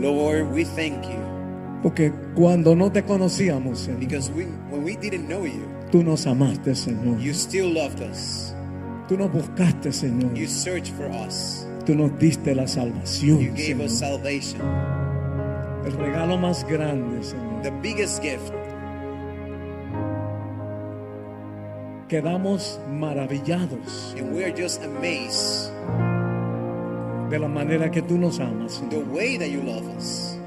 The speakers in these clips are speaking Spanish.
Lord, we thank you Porque cuando no te conocíamos, Señor, because we, when we didn't know you, tú nos amaste, Señor. you still loved us. Tú nos buscaste, Señor. You searched for us. Tú nos diste la salvación, You gave us Señor. salvation. El regalo más grande, Señor. The biggest gift. Quedamos maravillados And we are just amazed de la manera que tú nos amas. the way that you love us.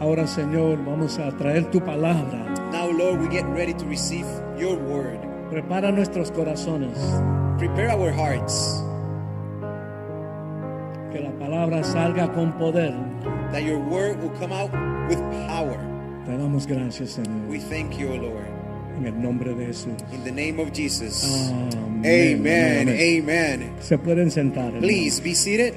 Ahora, Señor, vamos a traer tu palabra. Now, Lord, we get ready to receive your word. Prepara nuestros corazones. Prepare our hearts Que la palabra salga con poder. that your word will come out with power. Te damos gracias, Señor. We thank you, O Lord. En el nombre de Jesús. In the name of Jesus. Amén. Amen. Amén. Amen. Se pueden sentar. Please be seated.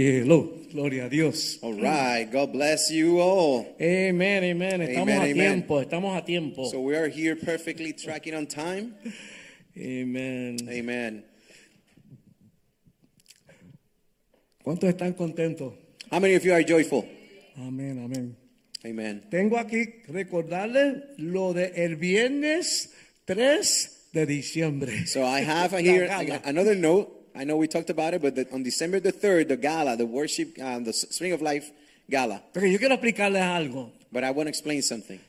Hello, gloria a Dios. All right. God bless you all. Amén, amén. Estamos Amen, a amen. tiempo, estamos a tiempo. So we are here perfectly tracking on time. Amén. Amen. ¿Cuántos están contentos? How many of you are joyful? Amén, amén. Amen. Tengo aquí recordarles lo de el viernes 3 de diciembre. So I have here another note. I know we talked about it, but the, on December the 3rd, the gala, the worship, um, the Spring of Life gala. Pero yo quiero explicarles algo. But I want to explain something.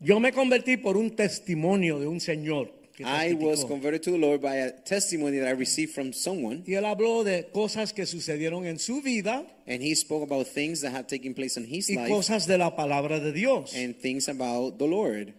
Yo me convertí por un testimonio de un señor. que I was converted to the Lord by a testimony that I received from someone, Y él habló de cosas que sucedieron en su vida and he spoke about things that had taken place in his y life cosas de la palabra de Dios. and things about the Lord.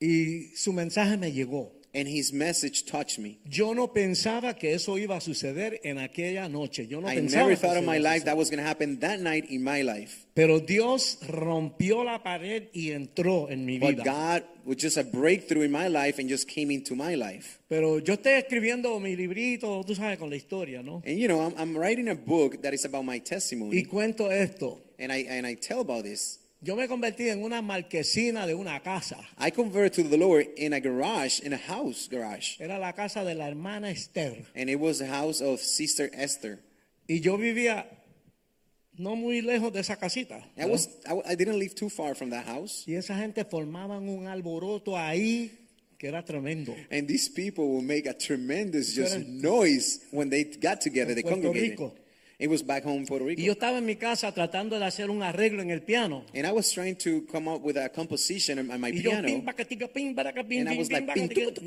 Y su mensaje me llegó. And his message touched me. Yo no pensaba que eso iba a suceder en aquella noche. Yo no I pensaba never thought in my life that was going to happen that night in my life. Pero Dios rompió la pared y entró en mi But vida. God was just a breakthrough in my life and just came into my life. Pero yo estoy escribiendo mi librito, tú sabes, con la historia, ¿no? And you know, I'm, I'm writing a book that is about my Y testimony, cuento esto. and I and I tell about this. Yo me convertí en una marquesina de una casa. I converted to the Lord in a garage, in a house garage, Era la casa de la hermana Esther. and it was the house of Sister Esther. Y yo vivía no muy lejos de esa casita. I was I, I didn't live too far from that house, Y esa gente formaban un alboroto ahí que era tremendo. and these people will make a tremendous just noise when they got together. They congregated. Rico. It was back home in Puerto Y yo Rico, estaba en mi casa tratando de hacer un arreglo en el piano. and I was trying to come up with a composition on my Y piano. And I was like,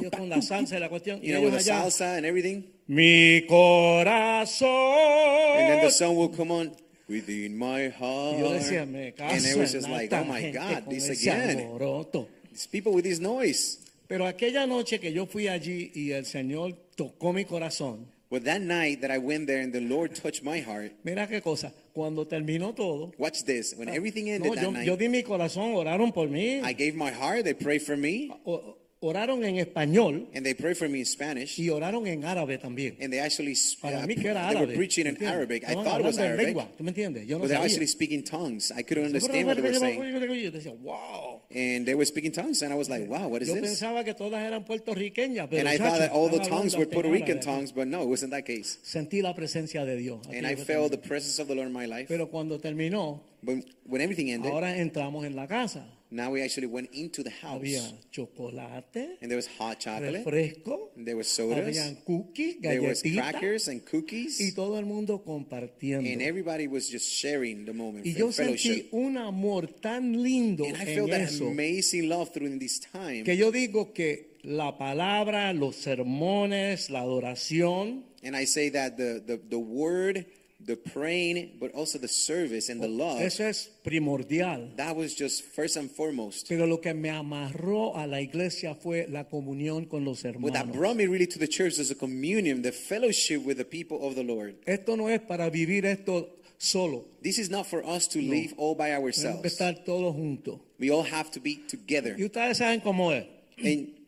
Yo con la salsa y la cuestión. You know, with the salsa and everything. mi corazón. And then the song will come on within my heart. Yo decía, me caso and it was just like, oh my God, this again. alboroto. These people with this noise. Pero aquella noche que yo fui allí y el Señor tocó mi corazón, But that night that I went there and the Lord touched my heart, mira qué cosa, cuando terminó todo, watch this. When ah, everything ended no, that yo, night, yo di mi corazón, oraron por mí, I gave my heart. They prayed for me, o- oraron en español and they prayed for me in Spanish. y oraron en árabe también. And they actually Para uh, mí que era they árabe. were preaching in. Arabic. I thought it was Arabic, lengua, ¿tú me entiendes? Yo no but they were actually speaking tongues. I couldn't understand what they were saying. Wow. And they were speaking tongues, and I was like, wow, what is Yo this? pensaba que todas eran puertorriqueñas, pero And I thought that all the tongues were Puerto Rican tongues, but no, it wasn't that case. Sentí la presencia de Dios. And I fue felt the presence of the Lord in my life. Pero cuando terminó, when everything ended, ahora entramos en la casa. Now we actually went into the house. Había chocolate, And there was hot chocolate. refresco, And there was sodas. habían cookies, There was crackers and y cookies. todo el mundo compartiendo. And everybody was just sharing the moment. Y yo sentí un amor tan lindo And I en felt that eso amazing love during this time. que yo digo que la palabra, los sermones, la adoración And I say that the, the, the word, the praying, but also the service and the oh, love. Eso es primordial. That was just first and foremost. Pero lo que me amarró a la iglesia fue la comunión con los What that brought me really to the church was a communion, the fellowship with the people of the Lord. Esto no es para vivir esto solo. This is not for us to live all by Tenemos que ourselves. estar todos juntos. We all have to be together. Y ustedes saben cómo es. And,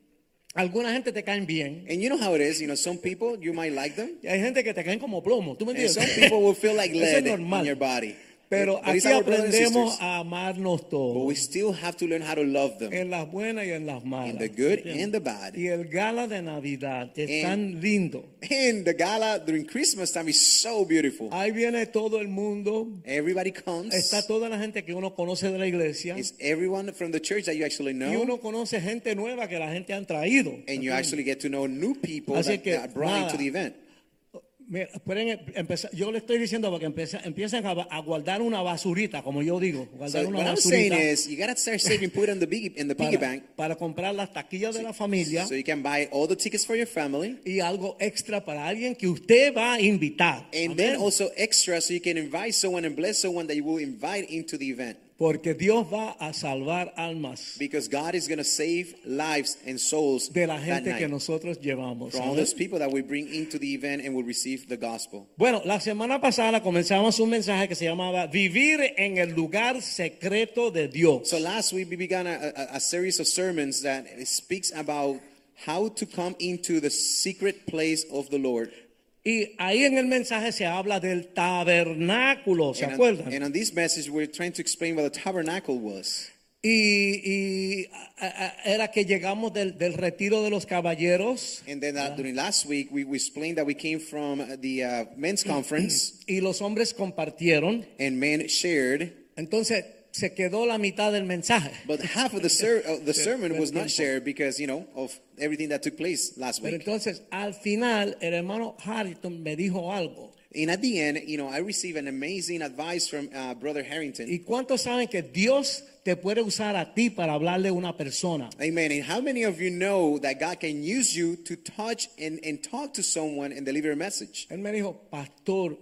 Alguna gente te caen bien. and you know how it is. You know, some people, you might like them. Y hay gente que te caen como plomo. ¿Tú me And entiendes? some people will feel like Eso es lead in normal. your body. Pero But aquí aprendemos a amarnos But todos. we still have to learn how to love them. En las buenas y en las malas. In the good ¿Entiendes? and the bad. Y el gala de Navidad es And- tan lindo. And the gala during Christmas time is so beautiful. Ahí viene todo el mundo. Everybody comes. Está toda la gente que uno conoce de la iglesia. It's everyone from the church that you actually Y know. uno conoce gente nueva que la gente han traído. And you actually get to know new people Así that, que, that brought nada. into the event. Mira, pueden empezar, yo le estoy diciendo para que empiecen, empiecen a, a guardar una basurita, como yo digo, guardar So una what I'm saying basurita is, you gotta start saving, put it in the biggie, in the piggy para, bank, para comprar las taquillas de la familia so you can buy all the tickets for your family, y algo extra para alguien que usted va a invitar. and then Amén. also extra, so you can invite someone and bless someone that you will invite into the event, Porque Dios va a salvar almas because God is gonna save lives and souls de la gente que nosotros llevamos. from all those people that we bring into the event and will receive the gospel. Bueno, la semana pasada comenzamos un mensaje que se llamaba Vivir en el lugar secreto de Dios. So last week we began a, a, a series of sermons that speaks about how to come into the secret place of the Lord. Y ahí en el mensaje se habla del tabernáculo, ¿se And on, acuerdan? and on this message, we're trying to explain what the tabernacle was. Y, y, a- a- era que llegamos del, del retiro de los caballeros And then uh, during last week, we, we explained that we came from uh, the uh, men's conference, y los hombres compartieron. and men shared, Entonces se quedó la mitad del mensaje. but half of the, ser- of the sermon was not shared because, you know, of everything that took place last Pero week. entonces al final el hermano Harrington me dijo algo. And at the end, you know, I received an amazing advice from uh, Brother Harrington. ¿Y cuántos saben que Dios te puede usar a ti para hablarle a una persona? Amen. And how many of you know that God can use you to touch and, and talk to someone and deliver a message? Él me dijo, pastor,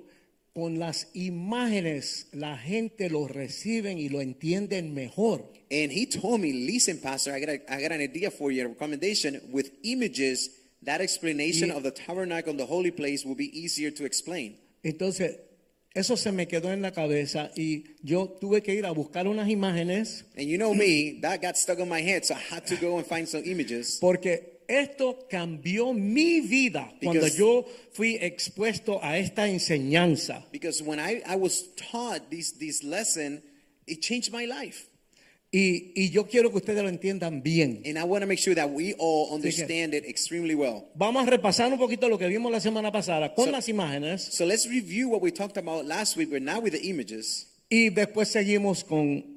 con las imágenes la gente lo reciben y lo entienden mejor. And he told me, listen, Pastor, I got, a, I got an idea for you, a recommendation. With images, that explanation Y- of the tabernacle, the holy place, will be easier to explain. Entonces, eso se me quedó en la cabeza y yo tuve que ir a buscar unas imágenes And you know me, that got stuck on my head, so I had to go and find some images. porque esto cambió mi vida cuando Because- yo fui expuesto a esta enseñanza. Because when I, I was taught this, this lesson, it changed my life. Y, y yo quiero que ustedes lo entiendan bien. And I want to make sure that we all understand it extremely well. Vamos a repasar un poquito lo que vimos la semana pasada con So- las imágenes So let's review what we talked about last week, but now with the images. y después seguimos con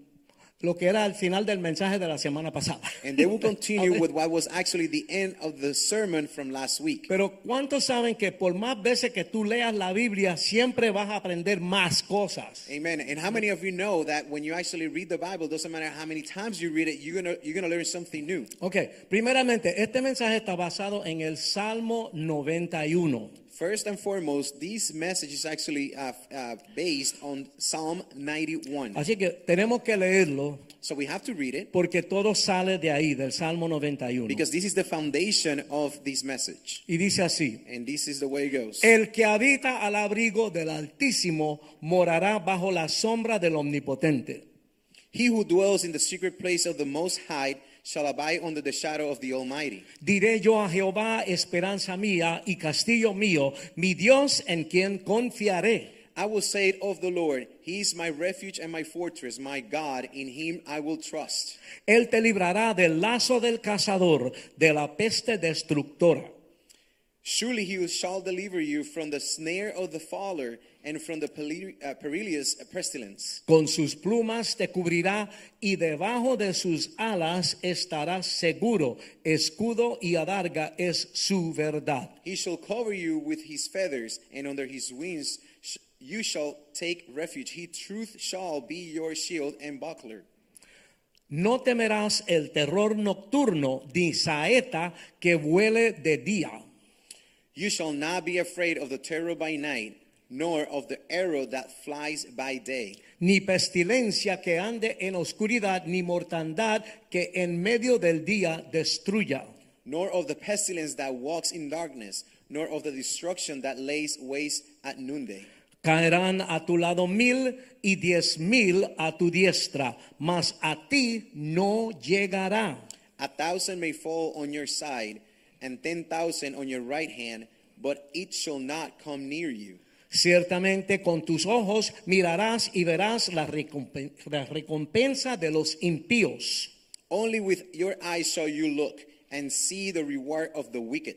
lo que era al final del mensaje de la semana pasada. And then we'll continue with what was actually the end of the sermon from last week. Pero ¿cuántos saben que por más veces que tú leas la Biblia siempre vas a aprender más cosas? Amen. And how many of you know that when you actually read the Bible, doesn't matter how many times you read it, you're gonna you're gonna learn something new. Ok, primeramente, este mensaje está basado en el Salmo 91. First and foremost, this message is actually uh, uh, based on Psalm 91. Así que tenemos que leerlo So we have to read it porque todo sale de ahí, del Salmo 91. because this is the foundation of this message. Y dice así, And this is the way it goes. el que habita al abrigo del Altísimo morará bajo la sombra del Omnipotente. He who dwells in the secret place of the Most High shall abide under the shadow of the Almighty. Diré yo a Jehová, esperanza mía y castillo mío, mi Dios en quien confiaré. I will say it of the Lord, He is my refuge and my fortress, my God, in Him I will trust. Él te librará del lazo del cazador, de la peste destructora. Surely He shall deliver you from the snare of the faller and from the uh, perilous pestilence. Con sus plumas te cubrirá y debajo de sus alas estarás seguro. Escudo y adarga es su verdad. He shall cover you with His feathers, and under His wings you shall take refuge. He truth shall be your shield and buckler. No temerás el terror nocturno ni saeta que vuele de día, You shall not be afraid of the terror by night, nor of the arrow that flies by day, ni pestilencia que ande en oscuridad, ni mortandad que en medio del día destruya. nor of the pestilence that walks in darkness, nor of the destruction that lays waste at noonday. Caerán a tu lado mil y diez mil a tu diestra, mas a ti no llegará. A thousand may fall on your side, and ten thousand on your right hand, but it shall not come near you. Ciertamente con tus ojos mirarás y verás la recompen- la recompensa de los impíos. Only with your eyes shall you look and see the reward of the wicked.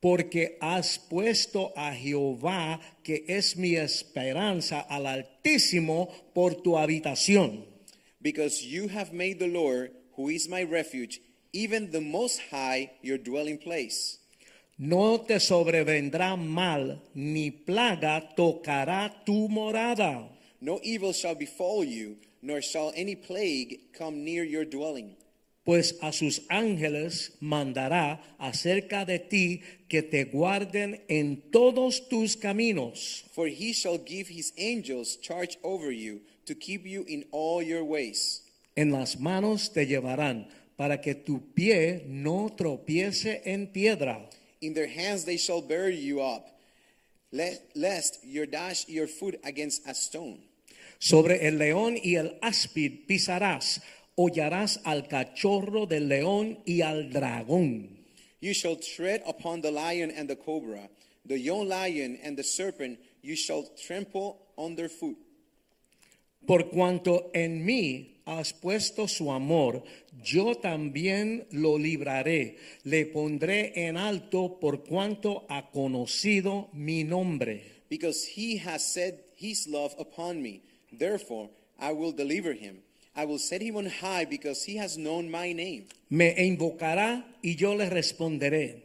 Porque has puesto a Jehová, que es mi esperanza, al Altísimo por tu habitación. Because you have made the Lord, who is my refuge, even the Most High, your dwelling place. No te sobrevendrá mal, ni plaga tocará tu morada. No evil shall befall you, nor shall any plague come near your dwelling. Pues a sus ángeles mandará acerca de ti que te guarden en todos tus caminos. For he shall give his angels charge over you to keep you in all your ways. En las manos te llevarán para que tu pie no tropiece en piedra. In their hands they shall bear you up, lest you dash your foot against a stone. Sobre el león y el áspid pisarás, hollarás al cachorro del león y al dragón. You shall tread upon the lion and the cobra, the young lion and the serpent you shall trample underfoot. Por cuanto en mí has puesto su amor, yo también lo libraré, le pondré en alto por cuanto ha conocido mi nombre. Because he has set his love upon me. Therefore, I will deliver him. I will set him on high because he has known my name. Me invocará y yo le responderé.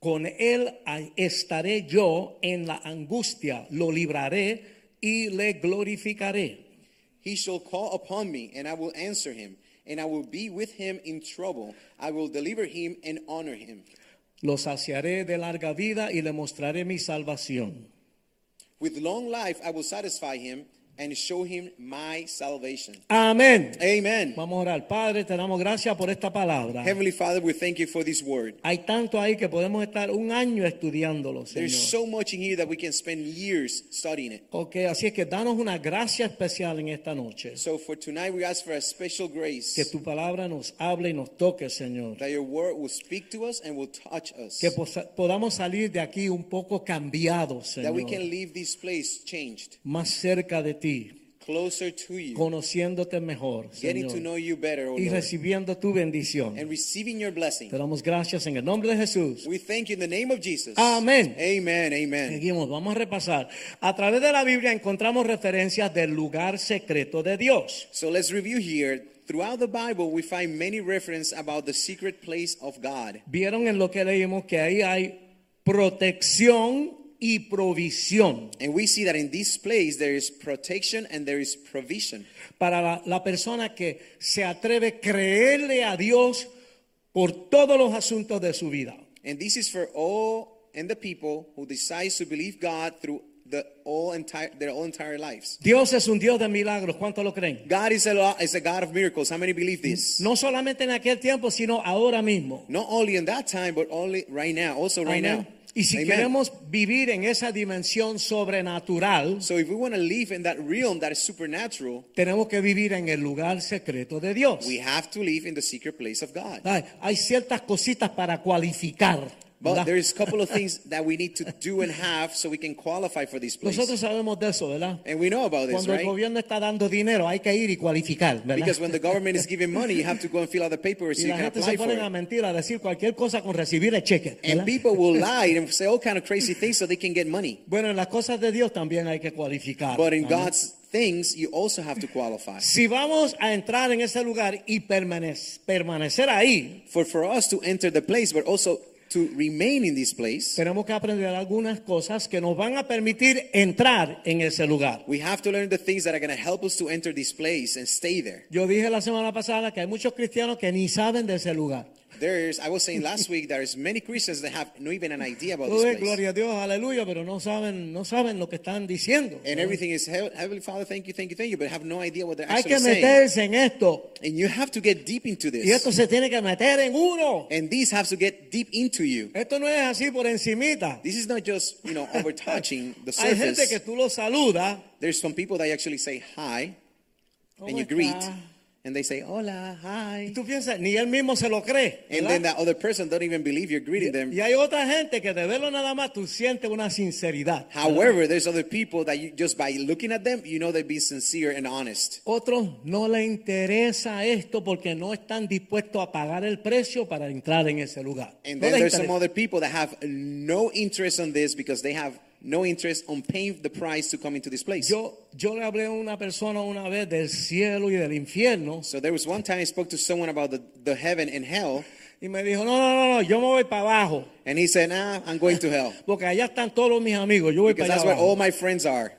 Con él estaré yo en la angustia, lo libraré y le glorificaré. He shall call upon me, and I will answer him, and I will be with him in trouble. I will deliver him and honor him. Lo saciaré de larga vida y le mostraré mi salvación. With long life I will satisfy him and show him my salvation. Amén. Amen. Vamos a orar. Padre, te damos gracias por esta palabra. Heavenly Father, we thank you for this word. Hay tanto ahí que podemos estar un año estudiándolo, There's Señor. so much in here that we can spend years studying it. Ok, así es que danos una gracia especial en esta noche. So for tonight, we ask for a special grace Que tu palabra nos hable y nos toque, Señor. that your word will speak to us and will touch us. Que podamos salir de aquí un poco cambiados, That we Señor. can leave this place changed, Más cerca de ti, closer to you, conociéndote mejor, getting to Señor. know you better, O Y Lord, recibiendo tu bendición. and receiving your blessing. Te damos gracias en el nombre de Jesús. We thank you in the name of Jesus. Amén. Amen. Amen. Seguimos, vamos a repasar. A través de la Biblia encontramos referencias del lugar secreto de Dios. So let's review here. Throughout the Bible, we find many reference about the secret place of God. Vieron en lo que leímos que ahí hay protección y provisión And we see that in this place there is protection and there is provision. para la, la persona que se atreve a creerle a Dios por todos los asuntos de su vida. And this is for all and the people who decides to believe God through the all entire their all entire lives. Dios es un Dios de milagros, ¿cuántos lo creen? God is a is a God of miracles. How many believe this? No solamente en aquel tiempo, sino ahora mismo. Not only in that time, but only right now. Also right Amén. now. Y si Amen. queremos vivir en esa dimensión sobrenatural, So if we want to live in that realm that is supernatural, tenemos que vivir en el lugar secreto de Dios. we have to live in the secret place of God. Hay, hay ciertas cositas para cualificar. But ¿verdad? there's a couple of things that we need to do and have so we can qualify for this place. Nosotros sabemos de eso, ¿verdad? And we know about this, Cuando el right? gobierno está dando dinero, hay que ir y cualificar, ¿verdad? Because when the government is giving money, you have to go and fill out the paperwork so y you la can gente apply se for ponen a it. mentir, a decir cualquier cosa con recibir el cheque. And people will lie and say all kind of crazy things so they can get money. Bueno, en las cosas de Dios también hay que cualificar. But in. God's things, you also have to qualify. Si vamos a entrar en ese lugar y permanec- permanecer ahí, For for us to enter the place, but also to remain in this place, tenemos que aprender algunas cosas que nos van a permitir entrar en ese lugar. we have to learn the things that are going to help us to enter this place and stay there. Yo dije la semana pasada que hay muchos cristianos que ni saben de ese lugar. There's, I was saying last week, there's many Christians that have no even an idea about this place. gloria a Dios, aleluya, pero no saben, no saben lo que están diciendo. And everything is, Heavenly Father, thank you, thank you, thank you, but have no idea what they're Hay actually que saying. meterse en esto. And you have to get deep into this. Y esto this. se tiene que meter en uno. And these have to get deep into you. Esto no es así por encimita. This is not just, you know, over touching the surface. Hay gente que tú lo saludas. There's some people that actually say hi and you greet está? And they say hola, Y hi. tú piensas, ni él mismo se lo cree. And ¿verdad? then that other person don't even believe you're greeting them. Y hay otra gente que de verlo nada más tú sientes una sinceridad. However, there's other people that you just by looking at them, you know they're being sincere and honest. Otros no le interesa esto porque no están dispuestos a pagar el precio para entrar en ese lugar. And No then there's some interesa. other people that have no interest on this because they have no interest on paying the price to come into this place. Yo, yo le hablé a una persona una vez del cielo y del infierno So there was one time I spoke to someone about the, the heaven and hell, y me dijo, no, no, no, no, yo me voy para abajo and he said, Nah, I'm going to hell. porque allá están todos mis amigos, yo voy Because para that's where all my friends are.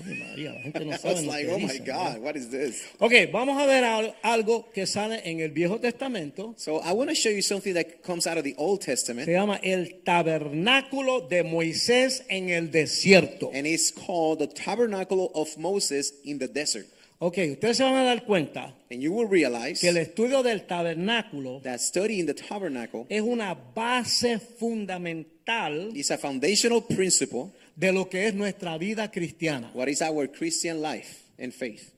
María, la gente no I sabe was lo like, que oh my God, what is this? Ok, vamos a ver al- algo que sale en el Viejo Testamento. So I want to show you something that comes out of the Old Testament, Se llama el tabernáculo de Moisés en el desierto. and it's called the Tabernacle of Moses in the desert. Ok, ustedes se van a dar cuenta And you will realize que el estudio del tabernáculo that studying the tabernacle es una base fundamental is a foundational principle de lo que es nuestra vida cristiana. what is our Christian life and faith.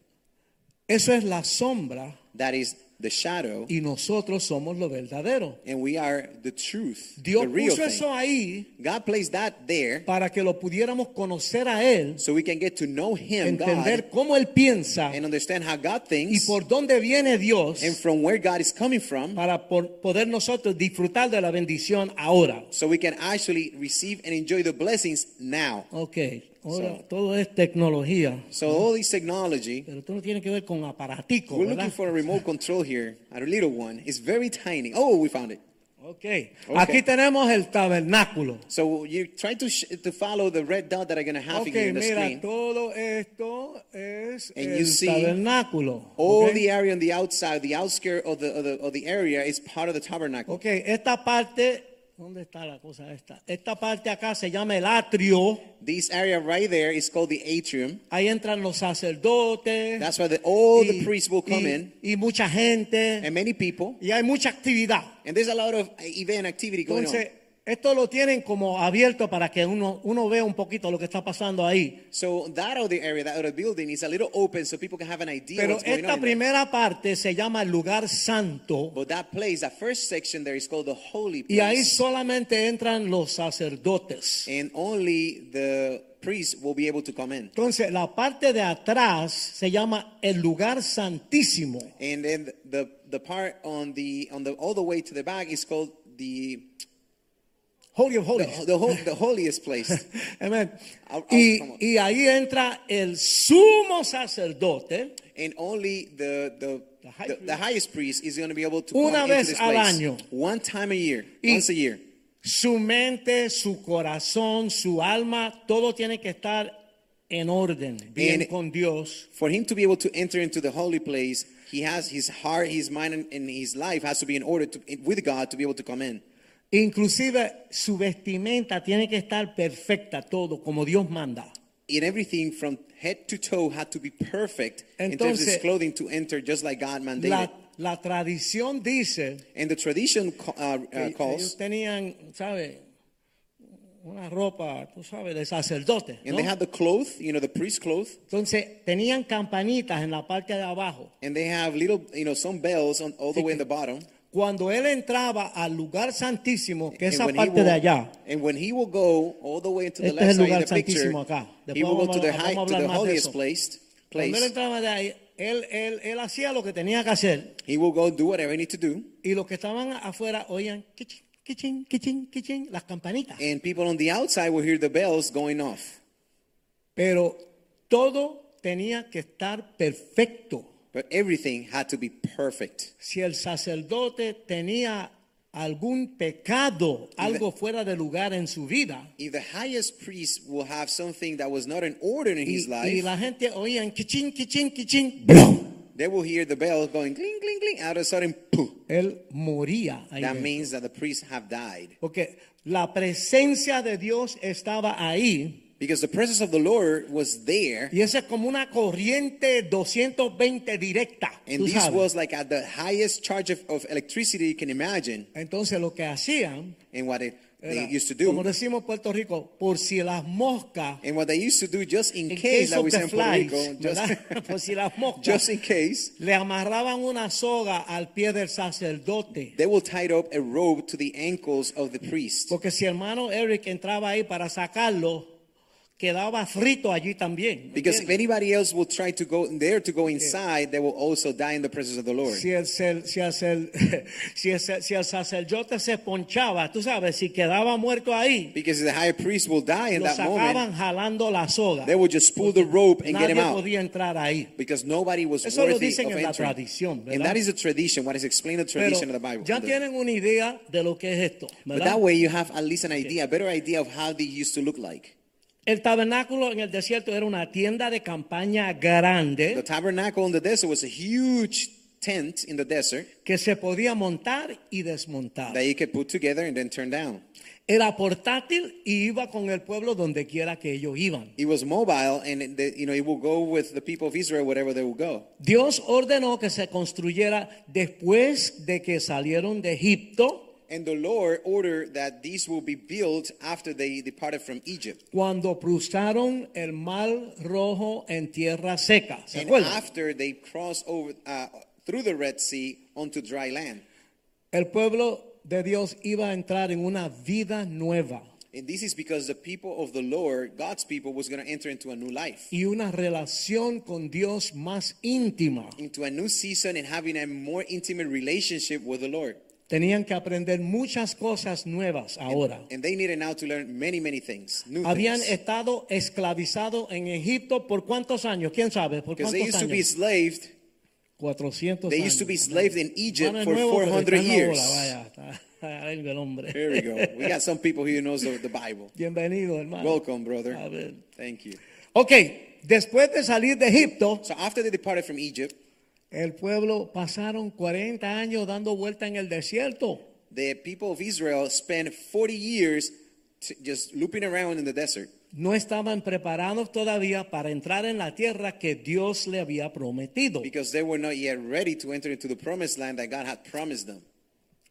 Eso es la sombra That is the shadow, y nosotros somos lo verdadero. and we are the truth, Dios the real puso eso thing. ahí God placed that there para que lo pudiéramos conocer a Él, so we can get to know Him, entender God, cómo Él piensa and understand how God y thinks por dónde viene Dios and from where God is coming from, para por- poder nosotros disfrutar de la bendición ahora. so we can actually receive and enjoy the blessings now. Ok, ahora So- todo es tecnología, So all this technology, pero esto no tiene que ver con aparaticos, we're ¿verdad? looking for a remote control here, a little one. It's very tiny. Oh, we found it. Okay. Aquí tenemos el tabernáculo. So you try to sh- to follow the red dot that I'm gonna have Ok, here in the mira, screen. todo esto es And el you see tabernáculo. All ok. the area on the outside, the outskirt of the, of the of the area is part of the tabernacle. Ok, esta parte, ¿dónde está la cosa esta? Esta parte acá se llama el atrio. This area right there is called the atrium. Ahí entran los sacerdotes. That's where the, all y- the priests will come y- in, Y mucha gente. and many people. Y hay mucha actividad. And there's a lot of event activity going Entonces, on. Esto lo tienen como abierto para que uno, uno vea un poquito lo que está pasando ahí. So that other area, that other building, is a little open so people can have an idea Pero what's going esta on. in there. primera parte se llama el lugar santo. But that place, that first section there is called the holy Y ahí place. solamente entran los sacerdotes. And only the priest will be able to come in. Entonces, la parte de atrás se llama el lugar santísimo. And then the the part on the on the all the way to the back is called the Holy of Holies. the, hol- the holiest place. Amen. I'll- I'll Y, y ahí entra el sumo sacerdote and only the the The high the, the highest priest is going to be able to Una come into this al place año. one time a year, Y- once a year. su mente, su corazón, su alma, todo tiene que estar en orden, bien And- con Dios. For him to be able to enter into the holy place, he has his heart, his mind, and, and his life has to be in order to with God to be able to come in. Inclusive su vestimenta tiene que estar perfecta, todo como Dios manda. And everything from head to toe had to be perfect in terms of Entonces, his clothing to enter just like God mandated. La, la tradición dice and the tradition uh, uh, que ellos calls, tenían, ¿sabe? Una ropa, tú sabes, de sacerdote. and ¿no? they had the cloth, you know, the priest cloth, Entonces tenían campanitas en la parte de abajo. and they have little, you know, some bells on all the way in the bottom. Cuando él entraba al lugar santísimo, que esa when he parte will- de allá, And when he will go all the way into the Este left es el side of lugar the picture, acá. he will go to a- the, high, to the holiest eso. place. cuando él place. entraba de ahí, él, él, él hacía lo que tenía que hacer He will go do whatever he needs to do. y los que estaban afuera oían kichín, kichín, kichín, kichín, las campanitas. And people on the outside will hear the bells going off. Pero todo tenía que estar perfecto. But everything had to be perfect. Si el sacerdote tenía algún pecado, algo fuera de lugar en su vida, If the highest priest will have something that was not in order in y, his y life, la gente oían kichín, kichín, kichín, ¡blum! they will hear the bell going cling, cling, cling. Out of a sudden, poof. él moría. ahí That means that the priests have died. Porque la presencia de Dios estaba ahí. Because the presence of the Lord was there. Y esa es como una corriente 220 directa. And this sabes. was like at the highest charge of, of electricity you can imagine. Entonces lo que hacían, And what it, they era, used to como do. decimos en Puerto Rico, por si las moscas, And what they used to do just in in case case that we say in Puerto Rico, ¿verdad? por just, si las moscas, just in case, le amarraban una soga al pie del sacerdote. they will tie up a rope to the ankles of the priest. Porque si hermano Eric entraba ahí para sacarlo, quedaba frito allí también. ¿me Because if anybody else will try to go there to go inside, they will also die in the presence of the Lord. Si el, si, el, si, el, si el sacerdote se ponchaba, tú sabes, si quedaba muerto ahí, Because the high priest will die in lo that sacaban moment. get la soga. They will just pull the rope and get him out. podía entrar ahí. Because nobody was Eso lo worthy dicen of en la tradición, ¿verdad? And that is a tradition, what is explained in the Pero tradition of the Bible. ya tienen una idea de lo que es esto, But ¿verdad? that way you have at least an idea, a better idea of how they used to look like. El tabernáculo en el desierto era una tienda de campaña The grande tabernacle in the desert was a huge tent in the desert que se podía montar y desmontar. that you could put together and then turn down. Era portátil y iba con el pueblo donde quiera que ellos iban. It was mobile and it, the, you know it will go with the people of Israel wherever they will go. Dios ordenó que se construyera después de que salieron de Egipto, And the Lord ordered that these will be built after they departed from Egypt. cuando cruzaron el mar rojo en tierra seca. ¿Se And acuerdan? after they crossed over uh, through the Red Sea onto dry land. El pueblo de Dios iba a entrar en una vida nueva And this is because the people of the Lord, God's people, was going to enter into a new life, y una relación con Dios más íntima. into a new season and having a more intimate relationship with the Lord. Tenían que aprender muchas cosas nuevas ahora. And they needed now to learn many, many things, new Habían things. estado esclavizados en Egipto por cuántos años? ¿Quién sabe? ¿Por Because they cuántos used to be años? enslaved. 400 They años. used to be enslaved in Egypt for nuevo, pero 400 está en la years. ola, vaya, ahí el hombre. There we go. We got some people here who knows the, the Bible. Bienvenido, hermano. Welcome, brother. Thank you. Ok, después de salir de Egipto, So after they departed from Egypt, el pueblo pasaron 40 años dando vuelta en el desierto. the people of Israel spent 40 years just looping around in the desert. No estaban preparados todavía para entrar en la tierra que Dios le había prometido. because they were not yet ready to enter into the promised land that God had promised them.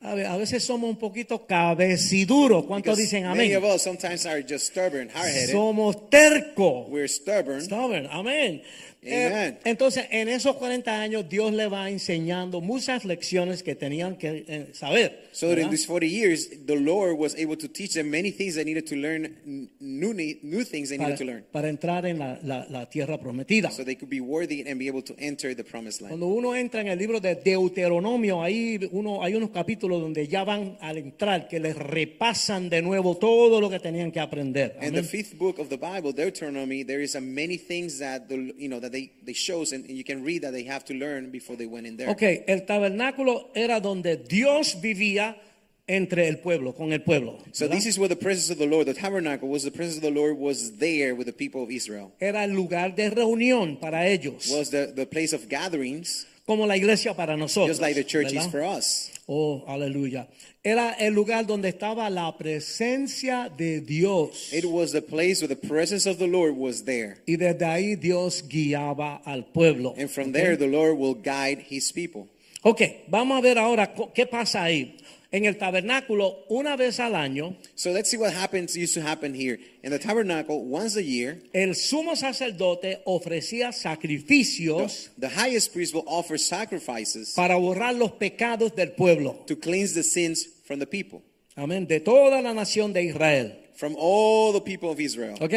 A, ve- a veces somos un poquito cabeciduros. ¿Cuántos dicen many amén? of us sometimes are just stubborn. Somos tercos. We're stubborn. Stubborn, amén. Amen. Eh, entonces, en esos 40 años, Dios le va enseñando muchas lecciones que tenían que eh, saber. So ¿verdad? in these 40 years, the Lord was able to teach them many things they needed to learn, new, ne- new things they needed para, to learn. para entrar en la, la- la tierra prometida. So they could be worthy and be able to enter the promised land. Cuando uno entra en el libro de Deuteronomio, ahí uno, hay unos capítulos donde ya van al entrar, que les repasan de nuevo todo lo que tenían que aprender. And the fifth book of the Bible, Deuteronomy, there is a many things that the, you know that they they shows and you can read that they have to learn before they went in there. Ok, el tabernáculo era donde Dios vivía entre el pueblo, con el pueblo. So ¿verdad? this is where the presence of the Lord, the tabernacle, was the presence of the Lord was there with the people of Israel. Era el lugar de reunión para ellos, Was the, the place of gatherings, como la iglesia para nosotros. just like the church is ¿verdad? for us. Oh, aleluya. Era el lugar donde estaba la presencia de Dios. It was the place where the presence of the Lord was there. Y desde ahí Dios guiaba al pueblo. And from Ok. there, the Lord will guide his people. Ok, vamos a ver ahora qué pasa ahí. En el tabernáculo, una vez al año, So let's see what happens, used to happen here. In the tabernacle, once a year, el sumo sacerdote ofrecía sacrificios the highest priest will offer sacrifices para borrar los pecados del pueblo. to cleanse the sins from the people, Amén. De toda la nación de Israel. from all the people of Israel. Ok.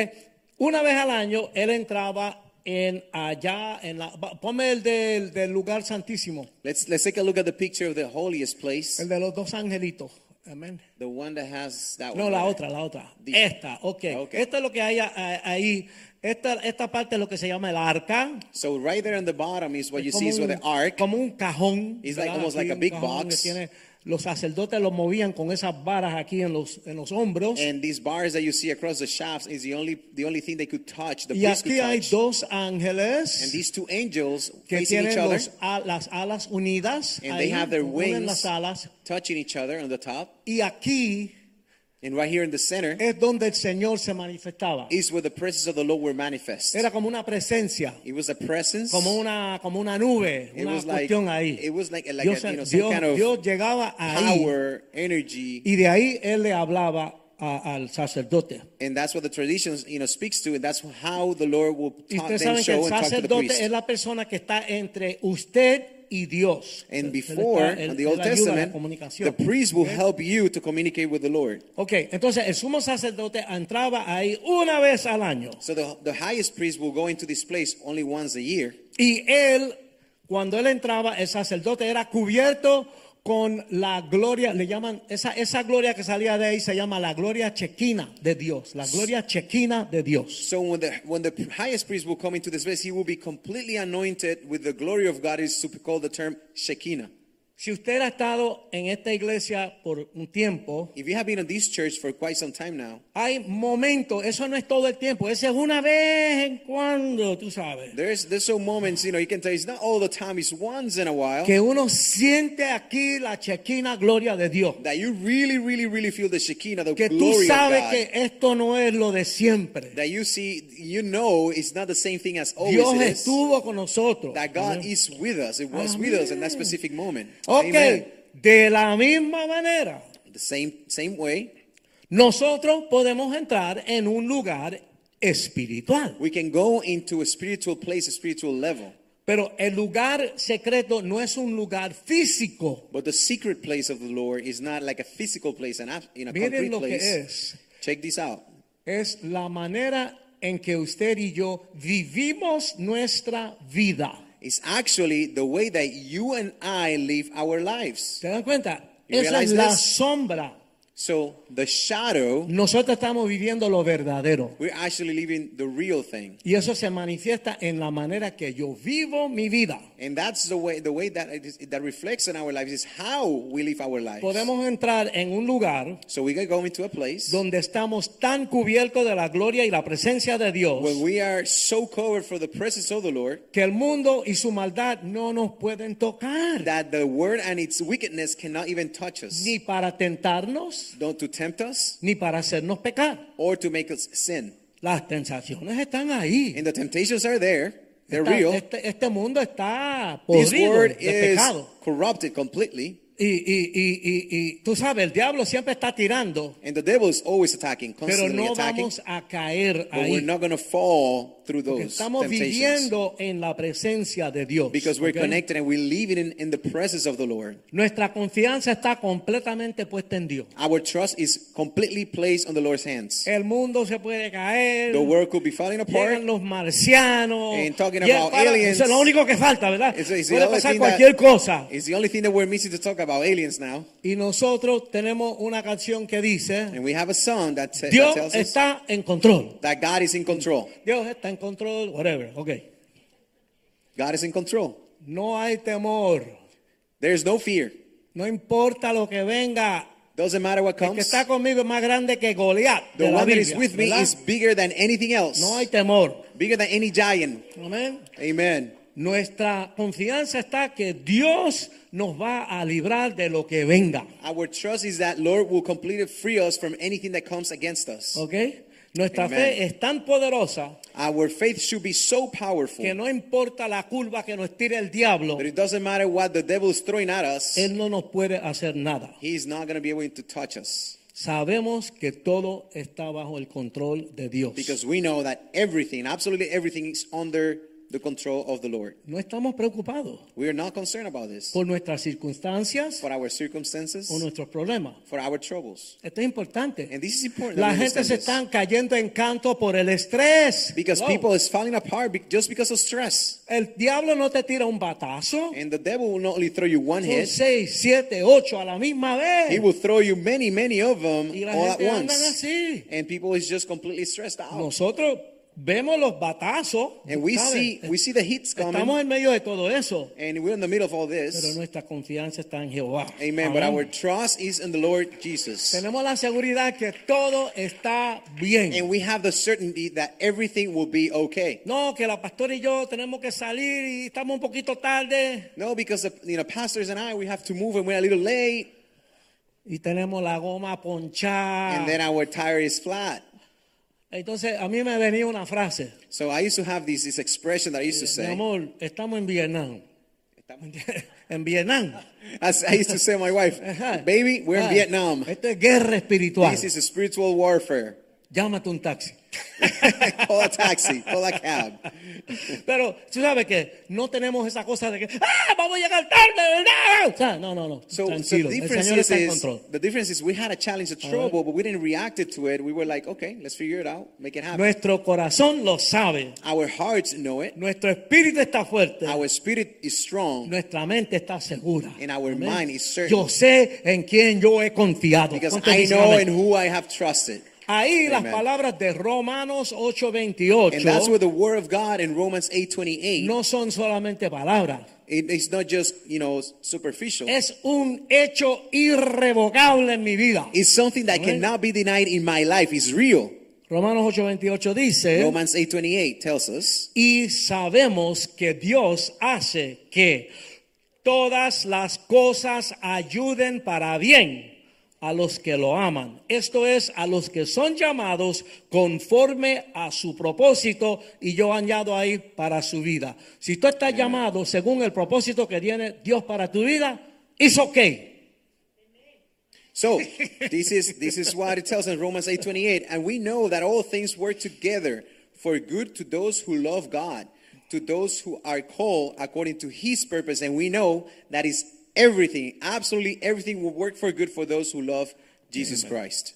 Una vez al año, él entraba en allá, en la. Ponme el del, del lugar santísimo. Let's let's take a look at the picture of the holiest place, El de los dos angelitos. Amén. the one that has that No, one. la right? otra, la otra. The- Esta, ok. Ok. Esto es lo que hay a- ahí. Esta, esta parte es lo que se llama el arca. So right there on the bottom is what you see is un, where the ark. como un cajón. It's like almost like a big box. Que tiene los sacerdotes los movían con esas varas aquí en los, en los hombros. And these bars that you see across the shafts is the only the only thing they could touch. The Y aquí hay touch. dos And ángeles these two angels que facing each other, los las alas unidas. and ahí, they have their wings las alas. touching each other on the top. Y aquí And right here in the center es donde el Señor se manifestaba. is where the presence of the Lord were manifest. Era como una presencia, It was a presence. como una, como una nube, It una was like cuestión ahí. it was like, like Dios, a, you know, some Dios- kind of Dios llegaba ahí power, energy, y de ahí él le hablaba a- al sacerdote. and that's what the traditions you know speaks to, and that's how the Lord will Y talk, ustedes then saben que show el and talk to the sacerdote priest. es la persona que está entre usted y Dios. And before, él- in the Old ayuda a la Testament, the priest will ¿Ok? help you to communicate with the Lord. Ok, entonces el sumo sacerdote entraba ahí una vez al año. So the, the highest priest will go into this place only once a year. Y él, cuando él entraba, el sacerdote era cubierto con la gloria, le llaman, esa, esa gloria que salía de ahí se llama la gloria chequina de Dios, la gloria chequina de Dios. So when the when the highest priest will come into this place, he will be completely anointed with the glory of God. Is called the term Shekinah. Si usted ha estado en esta iglesia por un tiempo, If you have been in this church for quite some time now, hay momentos, eso no es todo el tiempo, ese es una vez en cuando, tú sabes, there's there's some moments you know you can tell it's not all the time. It's once in a while que uno siente aquí la chequina gloria de Dios. that you really, really, really feel the Shekinah, the Que tú glory of sabes God. que esto no es lo de siempre. that you see, you know, it's not the same thing as always Dios is. estuvo con nosotros. That God Amén. is with us. It was with us in that specific moment. Ok, Amen. de la misma manera, The same same way, nosotros podemos entrar en un lugar espiritual. we can go into a spiritual place, a spiritual level. Pero el lugar secreto no es un lugar físico. But the secret place of the Lord is not like a physical place, an ab- in a Miren lo que place. es. Check this out. Es la manera en que usted y yo vivimos nuestra vida. It's actually the way that you and I live our lives. ¿Se dan cuenta? You Esa es la this? sombra. So the shadow, Nosotros estamos viviendo lo verdadero. we're actually living the real thing. Y eso se manifiesta en la manera que yo vivo mi vida. And that's the way the way that it is, that reflects in our lives is how we live our lives. Podemos entrar en un lugar So we can go into a place donde estamos tan cubiertos de la gloria y la presencia de Dios when we are so covered for the presence of the Lord que el mundo y su maldad no nos pueden tocar that the word and its wickedness cannot even touch us. ni para tentarnos Don't to tempt us ni para hacernos pecar. or to make us sin. Las tentaciones están ahí. And the temptations are there. They're Está- real. este, este mundo está This podrido word de is pecado. corrupted completely. Y, y, y, y, y tú sabes, el diablo siempre está tirando, And the devil is always attacking, pero constantly no attacking. vamos a caer But we're ahí. not going to fall through those estamos viviendo en la presencia de Dios. Because we're ¿ok? connected and we're living in, in the presence of the Lord. Nuestra confianza está completamente puesta en Dios. Our trust is completely placed on the Lord's hands. El mundo se puede caer. The world could be falling apart. Llegan los marcianos. And talking about para- aliens. Eso es lo único que falta, ¿verdad? It's, it's the Puede only pasar cualquier that- cosa. It's the only thing that we're missing to talk about aliens now. Y nosotros tenemos una canción que dice, And we have a song that, t- that Dios tells us está en control. that God is in control. Dios está en control, whatever. Ok. God is in control. No hay temor. There's no fear. No importa lo que venga. Doesn't matter what El que comes. está conmigo es más grande que Goliat. The one that is Biblia, with me ¿verdad? is bigger than anything else. No hay temor. Bigger than any giant. Amén. Amen. Nuestra confianza está que Dios nos va a librar de lo que venga. Our trust is that Lord will completely free us from anything that comes against us. ¿Ok? Nuestra Amen. fe es tan poderosa Our faith should be so powerful que no importa la curva que nos tire el diablo, that it doesn't matter what the devil is throwing at us, Él no nos puede hacer nada. he's not going to be able to touch us. Sabemos que todo está bajo el control de Dios. Because we know that everything, absolutely everything, is under the control of the Lord. No estamos preocupados We are not concerned about this. por nuestras circunstancias For our circumstances, o nuestros problemas. for our troubles. Esto es importante. And this is important. La that we gente se this. están cayendo en canto por el estrés. Because Wow. people is falling apart be- just because of stress. El diablo no te tira un batazo. And the devil will not only throw you one Son hit, seis, siete, ocho a la misma vez. he will throw you many, many of them y la all at gente anda once. así. And people is just completely stressed out. Nosotros vemos los batazos. And we see we see the hits coming. Estamos en medio de todo eso. And we're in the middle of all Pero this. nuestra confianza está en Jehová. Amen. But our trust is in the Lord Jesus. Tenemos la seguridad que todo está bien. And we have the certainty that everything will be okay. No, que la pastora y yo tenemos que salir y estamos un poquito tarde No, because the you know, pastors and I, we have to move and we're a little late. y tenemos la goma ponchada. And then our tire is flat. Entonces, a mí me venía una frase. So I used to have this, this expression that I used to Mi say. amor, estamos en Vietnam. en Vietnam. As I used to say to my wife, baby, we're in Ah, Vietnam. Esto es guerra espiritual. This is a spiritual warfare. Llámate un taxi. call a taxi, call a cab. Pero tú sabes que no tenemos esa cosa de que, ¡ah, vamos a llegar tarde, no, no, no. So, so Tranquilo. the El difference Señor is, está en control. the difference is we had a challenge, a trouble, but we didn't react to it. We were like, okay, let's figure it out, make it happen. Nuestro corazón lo sabe. Our hearts know it. Nuestro espíritu está fuerte. Our spirit is strong Nuestra mente está segura. and our Amén. mind is certain Yo sé en quién yo he confiado. because ¿Cuántos I know in who I have trusted. Ahí las Amen. palabras de Romanos 8:28 And that's where the word of God in Romans 8:28 no son solamente palabras. it- it's not just, you know, superficial. Es un hecho irrevocable en mi vida. It's something that Amen. cannot be denied in my life. It's real. Romanos 8:28 dice, Romans 8:28 tells us, y sabemos que Dios hace que todas las cosas ayuden para bien a los que lo aman. Esto es, a los que son llamados conforme a su propósito y yo añado ahí para su vida. Si tú estás llamado según el propósito que tiene Dios para tu vida, it's okay. So this is this is what it tells in Romans 8:28, and we know that all things work together for good to those who love God, to those who are called according to His purpose, and we know that is everything, absolutely everything will work for good for those who love Jesus Christ.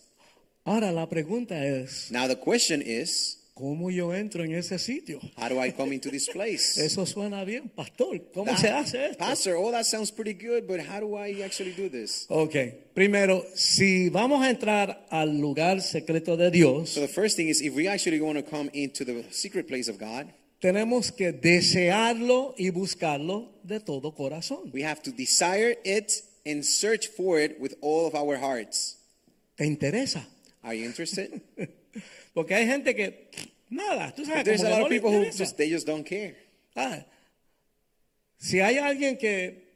Ahora la pregunta es, Now the question is, ¿cómo yo entro en ese sitio? how do I come into this place? Eso suena bien, pastor. ¿Cómo That- se hace esto? Pastor, all that sounds pretty good, but how do I actually do this? Ok, primero, si vamos a entrar al lugar secreto de Dios, So the first thing is if we actually want to come into the secret place of God, tenemos que desearlo y buscarlo de todo corazón. We have to desire it and search for it with all of our hearts. ¿Te interesa? Are you interested? Porque hay gente que, nada, tú sabes, There's como a lot no of le people who just they just don't care. Ah, si hay alguien que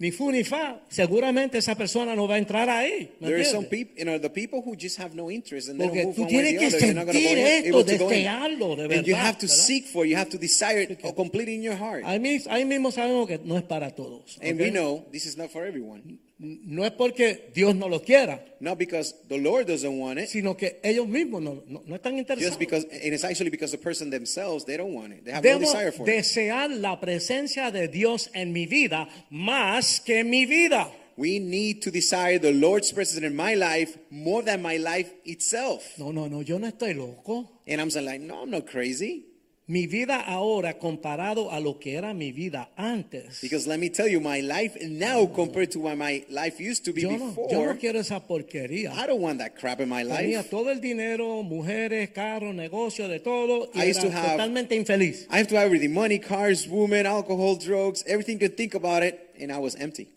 ni fu ni fa, seguramente esa persona no va a entrar ahí. ¿me There are some people, you know, the people who just have no interest and they Porque don't move tú tienes que other. Sentir esto, desearlo de And you verdad, have to ¿verdad? seek for, it, you have to desire it or complete in your heart. Ahí, mis- ahí mismo sabemos que no es para todos. And we know this is not for everyone. No es porque Dios no lo quiera, Not because the Lord doesn't want it, sino que ellos mismos no, no, no están interesados. just because, and it's actually because the person themselves, they don't want it. They have no Debo desire for it. desear la presencia de Dios en mi vida más que mi vida. We need to desire the Lord's presence in my life more than my life itself. No, no, no, yo no estoy loco. And I'm saying like, no, I'm not crazy. Mi vida ahora comparado a lo que era mi vida antes. Because let me tell you, my life now compared to what my life used to be Yo no, before, yo no quiero esa porquería. I don't want that crap in my Tenía life. todo el dinero, mujeres, carros, negocios, de todo. Y I used era to have- totalmente infeliz. I have to have everything money, cars, women, alcohol, drugs, everything you can think about it, and I was empty.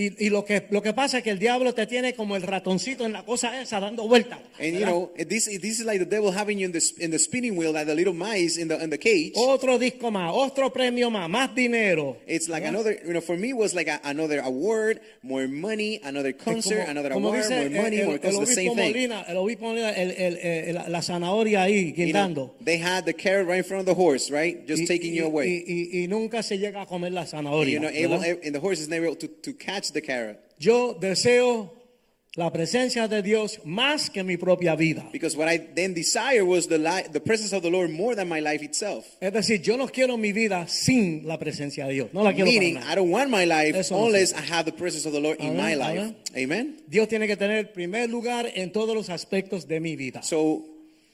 Y, y lo, que, lo que pasa es que el diablo te tiene como el ratoncito en la cosa esa dando vueltas. And you know, this, this is like the devil having you in the, in the spinning wheel, like the little mice in the, in the cage. Otro disco más, otro premio más, más dinero. It's like another, you know, for me it was like a, another award, more money, another concert, Como- another como award, dice more money, el, more concert, the thing. Molina, el obispo Molina, el- el- el- la, la zanahoria ahí You guindando. know, they had the carrot right in front of the horse, right? Just Y- taking y, you away. y- y- y nunca se llega a comer la And zanahoria. able, ¿verdad? and the horse is never able to, to catch the carrot. Yo deseo la presencia de Dios más que mi propia vida. Because what I then desire was the, li- the presence of the Lord more than my life itself. Es decir, yo no quiero mi vida sin la presencia de Dios. No la quiero para Meaning, nada. I don't want my life Eso no unless. I have the presence of the Lord in Amén, my life. amén. Amen. Dios tiene que tener primer lugar en todos los aspectos de mi vida. So,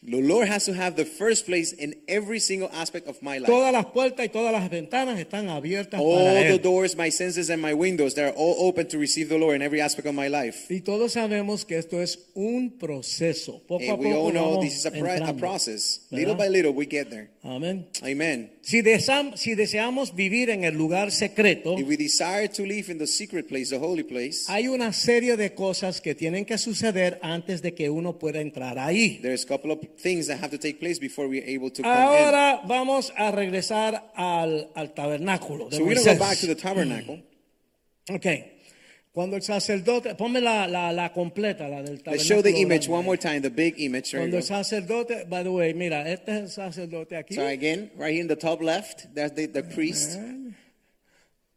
The Lord has to have the first place in every single aspect of my life. Todas las puertas y todas las ventanas están abiertas All para the Él. doors, my senses, and my windows, they're all open to receive the Lord in every aspect of my life. Y todos sabemos que esto es un proceso. Poco a And we poco all know vamos this is a, pro- a entrando. process. ¿Verdad? Little by little, we get there. Amén. Amen. Si, desam- si deseamos vivir en el lugar secreto, If we desire to live in the secret place, the holy place, hay una serie de cosas que tienen que suceder antes de que uno pueda entrar ahí. there's a couple of things that have to take place before we're able to come Ahora vamos a regresar al, al tabernáculo. de So we're going to go Moisés. back to the tabernacle. Ok. Cuando el sacerdote, ponme la, la, la completa, la del tabernáculo. Let's show the image one more time, the big image. There Cuando el sacerdote, by the way, mira, este es el sacerdote aquí. So again, right here in the top left, that's the, the priest.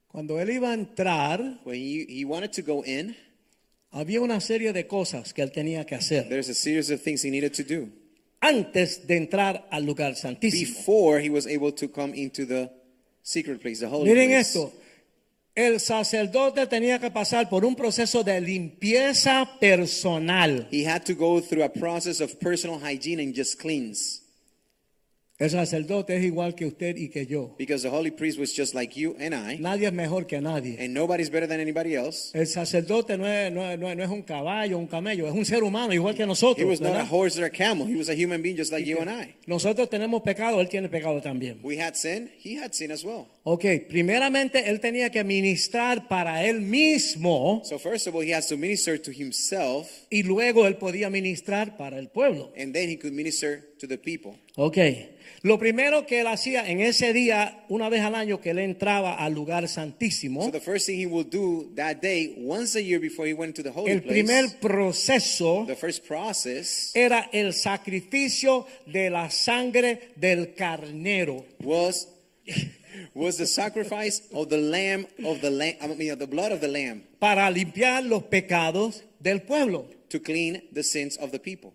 Cuando él iba a entrar, When he, he wanted to go in, había una serie de cosas que él tenía que hacer there's a series of things he needed to do antes de entrar al lugar santísimo. before he was able to come into the secret place, the holy Miren place. esto. El sacerdote tenía que pasar por un proceso de limpieza personal. He had to go through a process of personal hygiene and just cleanse. El sacerdote es igual que usted y que yo. Because the holy priest was just like you and I, Nadie es mejor que nadie. and nobody's better than anybody else. El sacerdote no es, no, es, no es- no es un caballo, un camello, es un ser humano igual que He nosotros. was not a ¿verdad? horse or a camel. He was a human being just like you and I. Nosotros tenemos pecado, él tiene pecado también. We had sin, he had sin as well. Ok, primeramente él tenía que ministrar para él mismo So first of all, he has to minister to himself, y luego él podía ministrar para el pueblo. and then he could minister to the people. Ok, lo primero que él hacía en ese día, una vez al año que él entraba al lugar santísimo, So the first thing he will do that day, once a year before he went to the holy el place, primer proceso the first process era el sacrificio de la sangre del carnero. was was the sacrifice of the lamb of the lamb. I mean, of the blood of the lamb para limpiar los pecados del pueblo. to clean the sins of the people.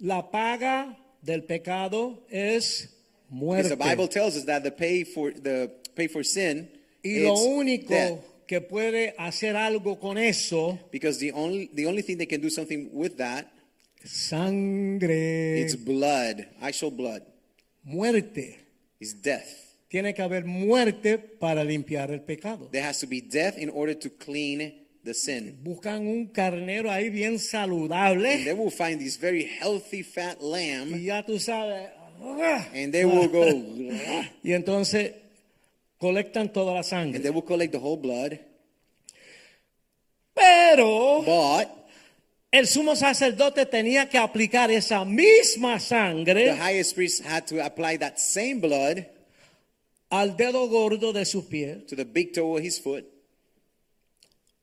La paga del pecado es muerte. the Bible tells us that the pay for the pay for sin Y lo is único death. que puede hacer algo con eso, Because the only the only thing they can do something with that sangre, it's blood, actual blood, muerte. is death. Tiene que haber muerte para limpiar el pecado. There has to be death in order to clean the sin. Buscan un carnero ahí bien And saludable they will find this very healthy fat y lamb, ya tú sabes. And they will go Y entonces colectan toda la and sangre. they will collect the whole blood. Pero But el sumo sacerdote tenía que aplicar esa misma the sangre highest priest had to apply that same blood al dedo gordo de su pie, to the big toe of his foot,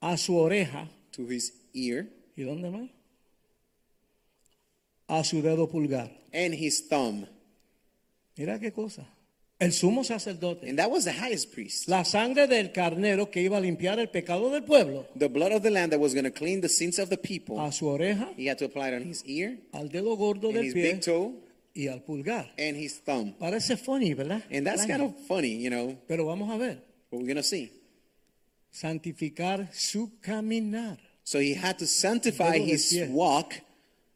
a su oreja. to his ear, ¿Y dónde más? A su dedo pulgar. and his thumb. Mira qué cosa. El sumo sacerdote. And that was the highest priest. La sangre del carnero que iba a limpiar el pecado del pueblo. The blood of the lamb that was going to clean the sins of the people. A su oreja, He had to apply it on his ear, al dedo gordo del his pie big toe, y al pulgar. and his thumb. Parece funny, ¿verdad? And that's kind of funny, you know, Pero vamos a ver. what we're going to see. Santificar su caminar. So he had to sanctify his walk.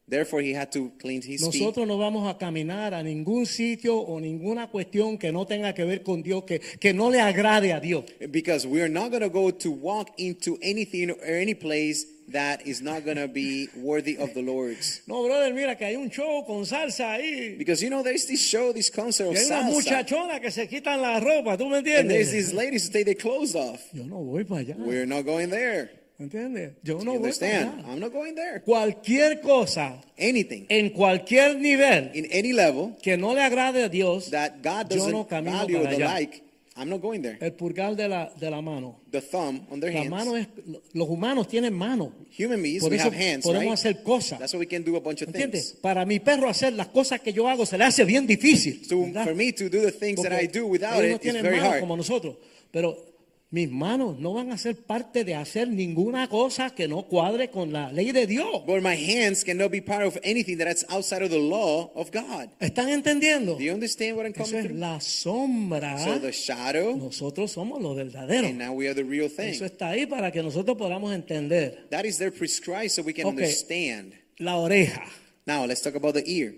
Therefore, he had to clean his feet. Nosotros no vamos a caminar a ningún sitio o ninguna cuestión que no tenga que ver con Dios, que, que no le agrade a Dios. Because we are not going to go to walk into anything or any place that is not going to be worthy of the Lord's. No, brother, mira que hay un show con salsa ahí. Because you know, there's this show, this concert of hay salsa, muchachonas que se quitan la ropa, ¿tú me and there's these ladies who take their clothes off. Yo no voy para allá. We're not going there. ¿Me entiendes? Yo no You voy understand? I'm not going there. Cualquier cosa, Anything en cualquier nivel, in any level que no le agrade a Dios, that God yo doesn't no camino value or para the allá. like, I'm not going there. el pulgar de la, de la mano. The thumb on their La hands. mano es, los humanos tienen mano. Human beings, Por we have hands, podemos right? hacer cosas. That's why we can do a bunch of ¿Entiendes? things. Para mi perro hacer las cosas que yo hago se le hace bien difícil. So for me to do the things that Porque I do without no it is very hard. como nosotros. Pero mis manos no van a ser parte de hacer ninguna cosa que no cuadre con la ley de Dios. But my hands cannot be part of anything that's outside of the law of God. ¿Están entendiendo? Do you understand what I'm Eso coming es through? la sombra. So the shadow, Nosotros somos los verdaderos. and now we are the real Eso thing. está ahí para que nosotros podamos entender. That is there prescribed so we can Okay. understand. La oreja. Now let's talk about the ear.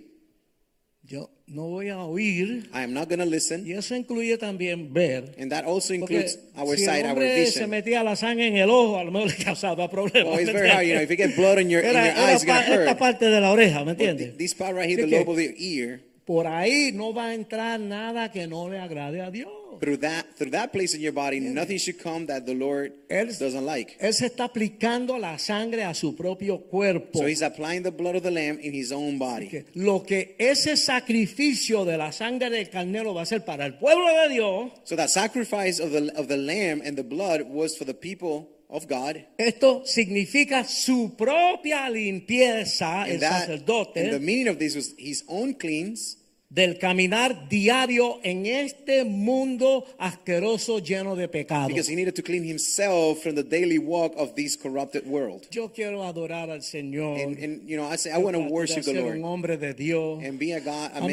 Yo no voy a oír. I am not going to listen. Y eso incluye también ver. And that also includes our si sight, el our hombre se vision. metía la sangre en el ojo, a lo mejor le causaba problemas. Oh, it's ¿me very hard. You know, if you get blood in your, in Era- your era eyes, it's going pa- to esta parte de la oreja, ¿me entiendes? th- this part right here, Así the lobe of the ear, por ahí no va a entrar nada que no le agrade a Dios. Through that through that place in your body, nothing should come that the Lord Él- doesn't like. Él se está aplicando la sangre a su propio cuerpo. So he's applying the blood of the lamb in his own body. Que lo que ese sacrificio de la sangre del carnero va a ser para el pueblo de Dios, So that sacrifice of the of the lamb and the blood was for the people of God. esto significa su propia limpieza, el that sacerdote, and the meaning of this was his own cleans del caminar diario en este mundo asqueroso lleno de pecado. because he needed to clean himself from the daily walk of this corrupted world. Yo quiero adorar al Señor. And, and you know, I say I want to worship the Lord un hombre de Dios. and be a God, a A a,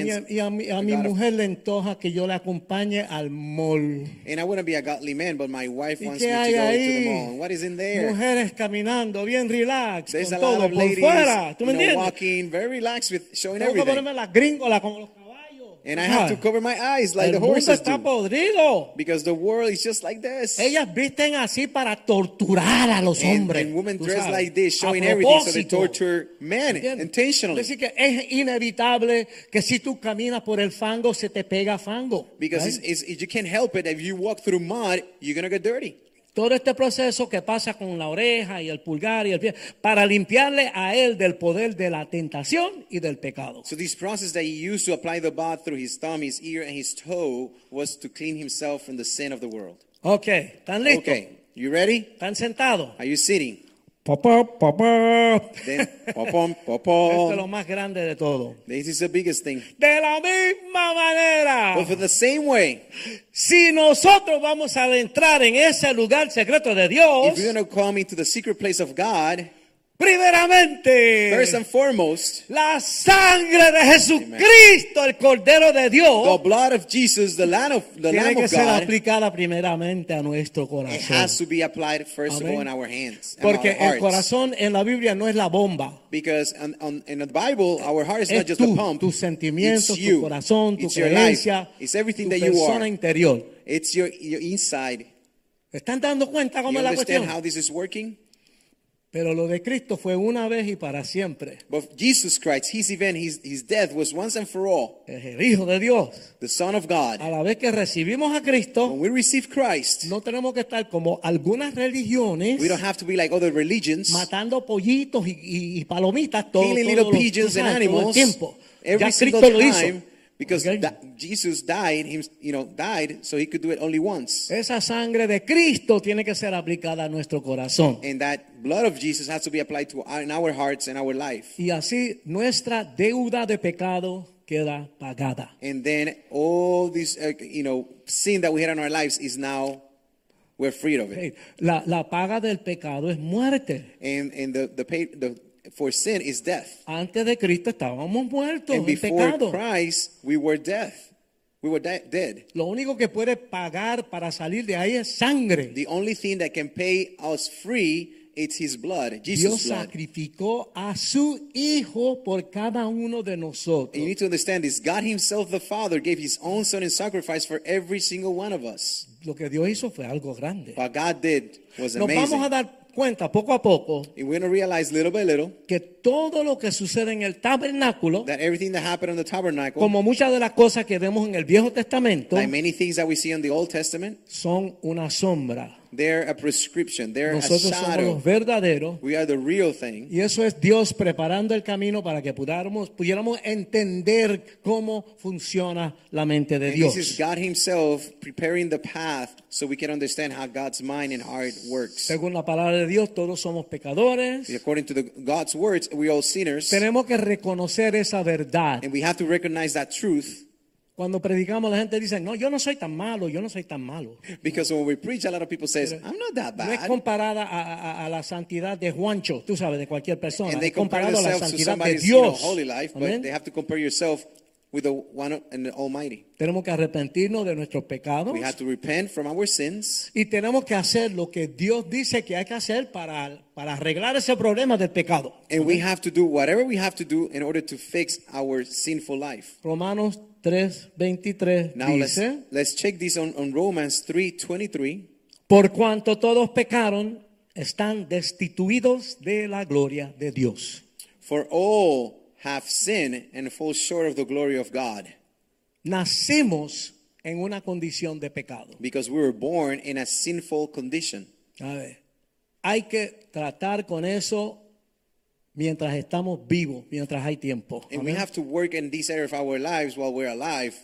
mi- a a mi God of- mujer le antoja que yo le acompañe al mall. and I want to be a godly man, but my wife ¿Y wants me to go to the ahí? mall. And what is in there? Mujeres caminando bien relax, There's con a lot todo of por ladies fuera. ¿Tú you me know, entiendes? walking very relaxed with showing everything. gringolas como los. And I have to cover my eyes like El the mundo horses está do. podrido. Because the world is just like this. Ellas visten así para torturar a los And, hombres. and women tú dress sabes, like this, a showing everything, so they propósito. torture men ¿Entiendes? intentionally. Decir, que es inevitable que si tú caminas por el fango, se te pega fango. Because right? it's, it's, you can't help it. If you walk through mud, you're going to get dirty. Todo este proceso que pasa con la oreja y el pulgar y el pie, para limpiarle a él del poder de la tentación y del pecado. So this process that he used to apply the bath through his thumb, his ear, and his toe was to clean himself from the sin of the world. Ok, ¿están listos? Okay, you ready? ¿Están sentados? Are you sitting? Papá, papá. Esto es lo más grande de todo. This is the biggest thing. De la misma manera, But for the same way, si nosotros vamos a entrar en ese lugar secreto de Dios, if you're going to come into the secret place of God, primeramente, first and foremost, la sangre de Jesucristo, el Cordero de the Dios, blood of Jesus, the Lamb of, the tiene Lamb que of ser God, aplicada primeramente a nuestro it corazón. has to be applied first of Amén. all in our hands and Porque our el corazón en la Biblia no es la bomba. Because on, on, in the Bible, our heart is Es not just tú, a pump. tus sentimientos, it's you. tu corazón, tu it's life. creencia, It's everything tu that you persona are. interior. It's your, your inside. ¿Están dando cuenta cómo You es la cuestión? how this is working? Pero lo de Cristo fue una vez y para siempre. But Jesus Christ, his event, his, his death was once and for all. Es el Hijo de Dios. The Son of God. A la vez que recibimos a Cristo, When we receive Christ, no tenemos que estar como algunas religiones we don't have to be like other religions, matando pollitos y, y- y palomitas todo, killing todo little lo- pigeons and sabes, todo el animals tiempo. every ya single Cristo lo hizo. Because Ok. that Jesus died, him, you know, died so he could do it only once. Esa sangre de Cristo tiene que ser aplicada a nuestro corazón. And that blood of Jesus has to be applied to our, in our hearts and our life. Y así nuestra deuda de pecado queda pagada. And then all this, uh, you know, sin that we had in our lives is now we're free of it. La, la paga del pecado es muerte. And and the the pay the for sin is death. Antes de Cristo estábamos muertos And en before pecado. Christ, we were death. We were de- dead. Lo único que puede pagar para salir de ahí es sangre. The only thing that can pay us free is His blood, Dios Jesus' blood. sacrificó a su Hijo por cada uno de nosotros. And you need to understand this. God Himself, the Father, gave His own Son in sacrifice for every single one of us. Lo que Dios hizo fue algo grande. What God did was Nos amazing. vamos a dar cuenta poco a poco And we're going to realize little by little que todo lo que sucede en el tabernáculo, that everything that happened on the tabernacle, como muchas de las cosas que vemos en el Viejo Testamento, like many things that we see in the Old Testament, son una sombra. They're a prescription, they're a Nosotros somos shadow. los verdaderos. We are the real thing. Y eso es Dios preparando el camino para que pudiéramos, pudiéramos entender cómo funciona la mente de And Dios. this is God Himself preparing the path so we can understand how God's mind and heart works. Según la palabra de Dios, todos somos pecadores. According to the, God's words, we're all sinners. Tenemos que reconocer esa verdad. And we have to recognize that truth Cuando predicamos, la gente dice, no, yo no soy tan malo, yo no soy tan malo. because when we preach, a lot of people says, I'm not that No es bad. comparada a, a- a la santidad de Juancho, tú sabes, de cualquier persona. And they Es compare comparado a la themselves to santidad de somebody's you know, Dios. holy life, but Amén. they have to compare yourself with the one and the Almighty. Tenemos que arrepentirnos de nuestros pecados. We have to repent from our sins Y tenemos que hacer lo que Dios dice que hay que hacer para, para arreglar ese problema del pecado. and we have to do whatever we have to do in order to fix our sinful life. Romanos 3:23 Now let's, dice, let's check this on, on Romans 3:23. por cuanto todos pecaron, están destituidos de la gloria de Dios. For all have sinned and fall short of the glory of God, Nacemos en una condición de pecado. because we were born in a sinful condition. A ver, hay que tratar con eso mientras estamos vivos, mientras hay tiempo. And we Amén. have to work in this area of our lives while we're alive.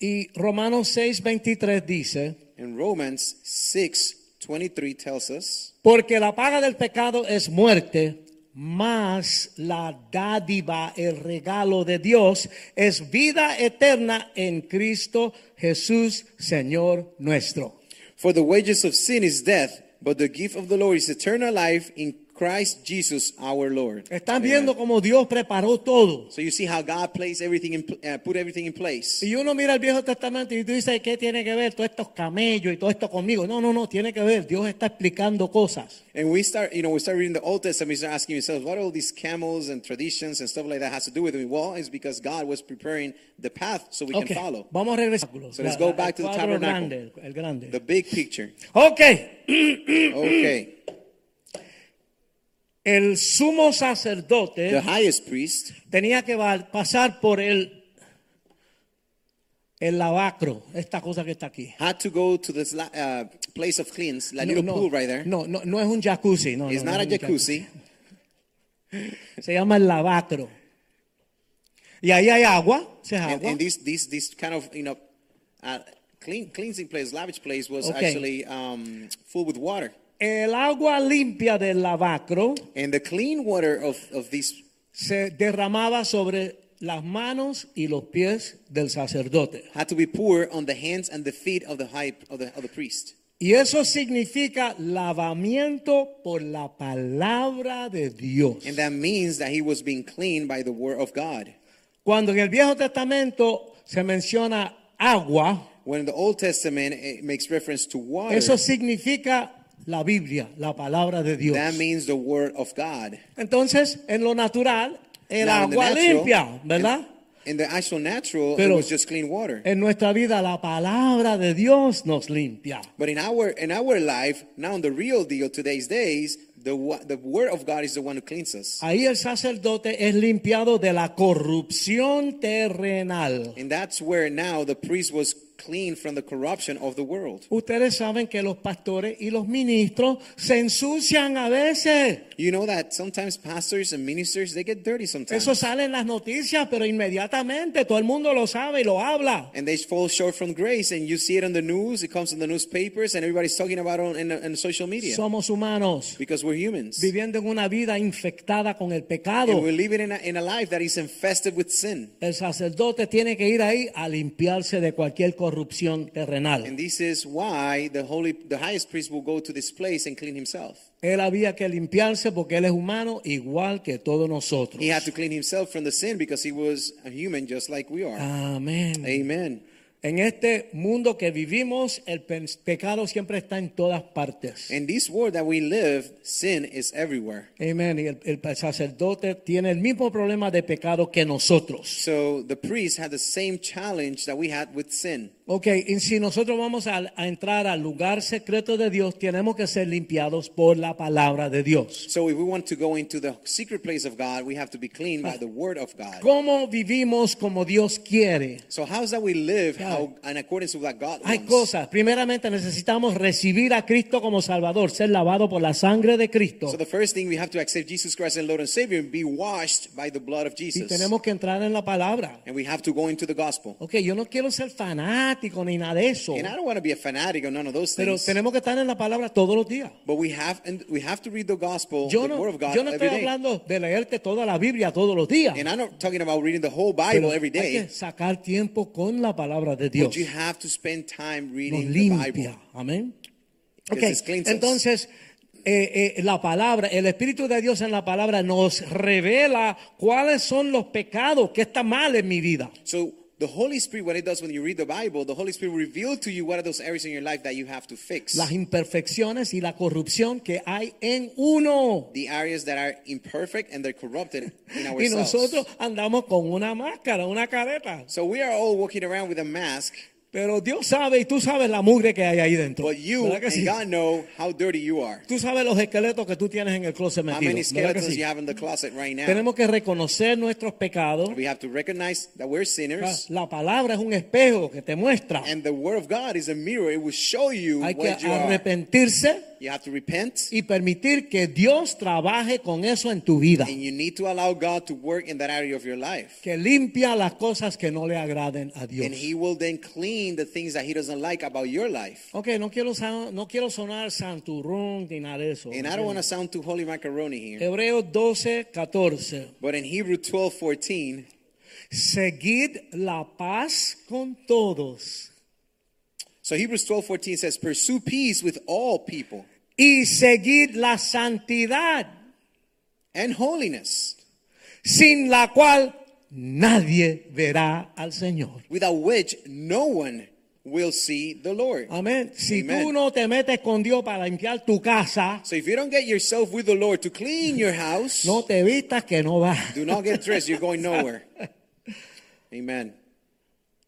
Y Romanos 6:23 dice, And Romans 6:23 tells us, porque la paga del pecado es muerte, más la dádiva, el regalo de Dios, es vida eterna en Cristo Jesús, Señor nuestro. For the wages of sin is death, but the gift of the Lord is eternal life in Christ Jesus our Lord. Están viendo cómo Dios preparó todo. So you see how God placed everything in, uh, put everything in place. Y uno mira el Viejo Testamento y tú dices, ¿qué tiene que ver todo estos camellos y todo esto conmigo? No, no, no, tiene que ver. Dios está explicando cosas. And we start, you know, we start reading the Old Testament, we start asking ourselves, what all these camels and traditions and stuff like that has to do with me? Well, it's because God was preparing the path so we Ok, can follow. vamos a regresar. So let's go back to the tabernacle. grande, el grande. The big picture. Ok, Okay. el sumo The sacerdote highest priest tenía que pasar por el, el lavacro, esta cosa que está aquí. had to go to this la- uh, place of cleans, that No, little no, pool right there. no, no, no es un jacuzzi. No, It's no, not no a un jacuzzi. Se llama el lavacro. Y ahí hay agua, ese es And, agua. and this, this, this kind of, you know, uh, clean, cleansing place, lavish place was Okay. actually um, full with water. El agua limpia del lavacro And the clean water of, of this se derramaba sobre las manos y los pies del sacerdote. had to be poured on the hands and the feet of the high of the, of the priest. Y eso significa lavamiento por la palabra de Dios. And that means that he was being cleaned by the word of God. Cuando en el Viejo Testamento se menciona agua, When in the Old Testament it makes reference to water, eso significa la Biblia, la palabra de Dios. that means the word of God. Entonces, en lo natural, in the agua natural- limpia, ¿verdad? In the actual natural, Pero- it was just clean water. En nuestra vida la palabra de Dios nos limpia. But in our in our life, now in the real deal, today's days, the the word of God is the one who cleans us. Ahí el sacerdote es limpiado de la corrupción terrenal. And that's where now the priest was clean from the corruption of the world. Ustedes saben que los pastores y los ministros se ensucian a veces. You know that sometimes pastors and ministers they get dirty sometimes. Eso sale en las noticias, pero inmediatamente todo el mundo lo sabe y lo habla. and they fall short from grace, and you see it on the news. It comes in the newspapers, and everybody's talking about it on in, social media Somos humanos because we're humans, viviendo en una vida infectada con el and pecado. we're living in a, in a life that is infested with sin. El sacerdote tiene que ir ahí a limpiarse de cualquier corrupción terrenal. And this is why the holy, the highest priest will go to this place and clean himself. Él había que limpiarse porque él es humano igual que todos nosotros. He had to clean himself from the sin because he was a human just like we are. Amén. Amen. En este mundo que vivimos, el pe- pecado siempre está en todas partes. In this world that we live, sin is everywhere. Amén. Y el, el sacerdote tiene el mismo problema de pecado que nosotros. So the priest had the same challenge that we had with sin. Ok, y si nosotros vamos a, a entrar al lugar secreto de Dios, tenemos que ser limpiados por la palabra de Dios. So if we want to go into the secret place of God, we have to be cleaned by the word of God. ¿Cómo vivimos como Dios quiere? So how's that we live how in accordance with what God Hay wants? cosas. Primeramente necesitamos recibir a Cristo como Salvador, ser lavado por la sangre de Cristo. So the first thing we have to accept Jesus Christ as Lord and Savior and be washed by the blood of Y Jesus. tenemos que entrar en la palabra. And we have to go into the gospel. Ok, yo no quiero ser fanático ni nada de eso. And I don't want to be a fanatic or none of those Pero things. tenemos que estar en la palabra todos los días. But we have and we have to read the gospel, Yo the no, word of God yo no every estoy day. hablando de leerte toda la Biblia todos los días. And I'm not talking about reading the whole Pero Bible every hay que day. sacar tiempo con la palabra de Dios. But you have to spend time Nos reading the Bible. limpia. Amén. Entonces eh, eh, la palabra, el Espíritu de Dios en la palabra nos revela cuáles son los pecados que está mal en mi vida. So the Holy Spirit, what it does when you read the Bible, the Holy Spirit will reveal to you what are those areas in your life that you have to fix. Las imperfecciones y la corrupción que hay en uno. the areas that are imperfect and they're corrupted in Y nosotros andamos con una máscara, una careta. So we are all walking around with a mask, Pero Dios sabe y tú sabes la mugre que hay ahí dentro. but you ¿Verdad que and sí? God know how dirty you are. Tú sabes los esqueletos que tú tienes en el closet How many ¿verdad que skeletons sí? you have in the closet right now. Tenemos que reconocer nuestros pecados. We have to recognize that we're La, sinners. la palabra es un espejo que te muestra. And the word of God is a mirror. It will show you Hay que what you are. arrepentirse You have to repent. y permitir que Dios trabaje con eso en tu vida. And you need to allow God to work in that area of your life. Que limpia las cosas que no le agraden a Dios. And He will then clean the things that He doesn't like about your life. Ok, no quiero, no quiero sonar santurrón ni nada de eso. And I don't want to sound too holy macaroni here. Hebreos 12, 14. But in Hebrew 12 14, Seguid la paz con todos so Hebrews 12 14 says, Pursue peace with all people y seguid la santidad, and holiness, sin la cual nadie verá al Señor. without which no one will see the Lord. Amén. Si Amen. tú no te metes con Dios para limpiar tu casa, So if you don't get yourself with the Lord to clean your house, no te vistas que no vas. do not get dressed. You're going nowhere. Amen.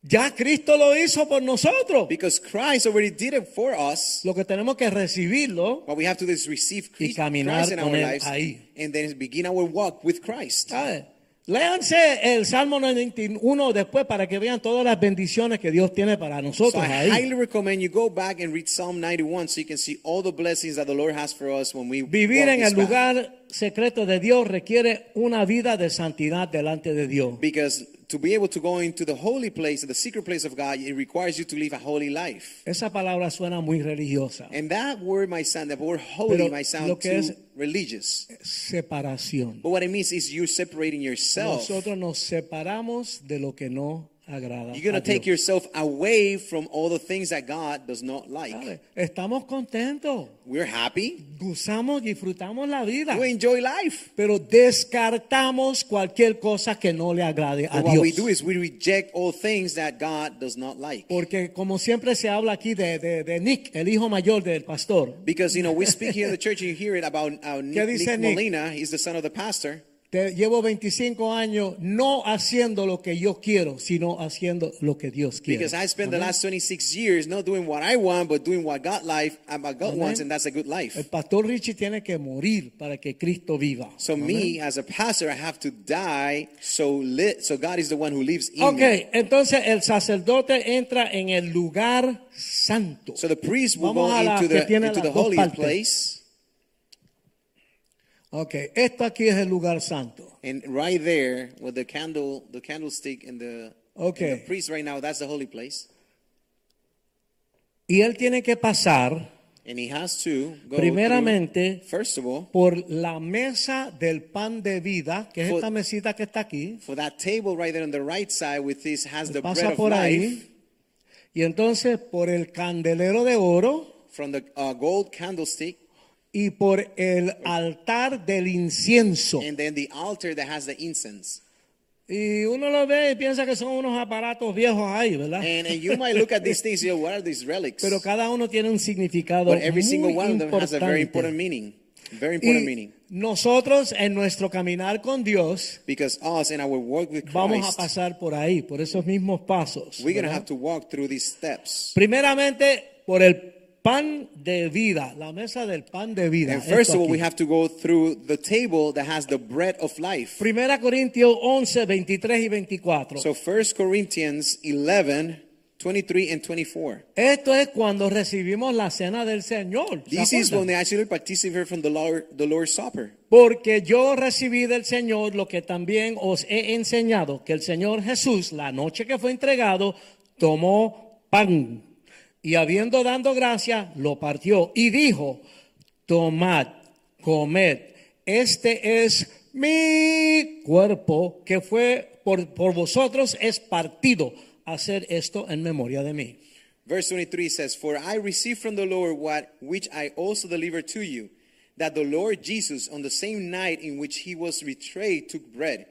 Ya Cristo lo hizo por nosotros. Because Christ already did it for us. Lo que tenemos que recibirlo. What we have to do is receive Y Christ, caminar Christ in con our él lives ahí. and then begin our walk with Christ. ¿sabe? Léanse el Salmo 91 después para que vean todas las bendiciones que Dios tiene para So nosotros I ahí. highly recommend you go back and read Psalm 91 so you can see all the blessings that the Lord has for us when we Vivir walk en this el path. lugar secreto de Dios requiere una vida de santidad delante de Dios. Because to be able to go into the holy place, the secret place of God, it requires you to live a holy life. Esa palabra suena muy religiosa. And that word might sound, that word holy Pero might sound lo que too es- religious. Separación. But what it means is you're separating yourself. Nosotros nos separamos de lo que no agrada. You're going to take Dios. yourself away from all the things that God does not like. ¿Sabe? Estamos contentos, We're happy. gozamos, disfrutamos la vida, We enjoy life. pero descartamos cualquier cosa que no le agrade a But what we Dios. do is we reject all things that God does not like. Porque como siempre se habla aquí de, de- de Nick, el hijo mayor del pastor, Because, you know, we speak here in the church and you hear it about uh, Nick, Nick Nick? Molina. He's the son of the pastor. Te- llevo 25 años no haciendo lo que yo quiero, sino haciendo lo que Dios quiere. Because I spent the last 26 years not doing what I want, but doing what God life, uh, what God Amén. wants, and that's a good El life. pastor Richie tiene que morir para que Cristo viva. So Amén. me, as a pastor, I have to die so lit, so God is the one who lives in Ok, me. entonces el sacerdote entra en el lugar santo. So the priest will Vamos go into the, into the holy partes. place. Ok, esto aquí es el lugar santo. And right there, with the candle, the candlestick, and the, Okay. and the priest right now, that's the holy place. Y él tiene que pasar And he has to go primeramente through, first of all, por la mesa del pan de vida, que es For- esta mesita que está aquí. for that table right there on the right side with this has the bread Pasa of por life ahí. Y entonces por el candelero de oro from the uh, gold candlestick, y por el altar del incienso. and then the altar that has the incense. Y uno lo ve y piensa que son unos aparatos viejos ahí, ¿verdad? And, and you might look at these things, you know, what are these relics? Pero cada uno tiene un significado But every muy single one of them has a very important importante. meaning. Very important Y meaning. nosotros en nuestro caminar con Dios Because us in our work with vamos a Christ, pasar por ahí, por esos mismos pasos. we're going to have to walk through these steps. Primeramente por el pan de vida, la mesa del pan de vida. And first of all, we have to go through the table that has the bread of life. Primera Corintios 11, 23 y 24. So 1 Corinthians 11, 23 and 24. Esto es cuando recibimos la cena del Señor. ¿se This is when they actually participate from the Lord, the Lord's Supper. Porque yo recibí del Señor lo que también os he enseñado, que el Señor Jesús, la noche que fue entregado, tomó pan y habiendo dado gracia, lo partió y dijo, tomad, comed, este es mi cuerpo que fue por, por vosotros es partido. Hacer esto en memoria de mí. Verse 23 says, For I received from the Lord what which I also delivered to you, that the Lord Jesus, on the same night in which he was betrayed, took bread.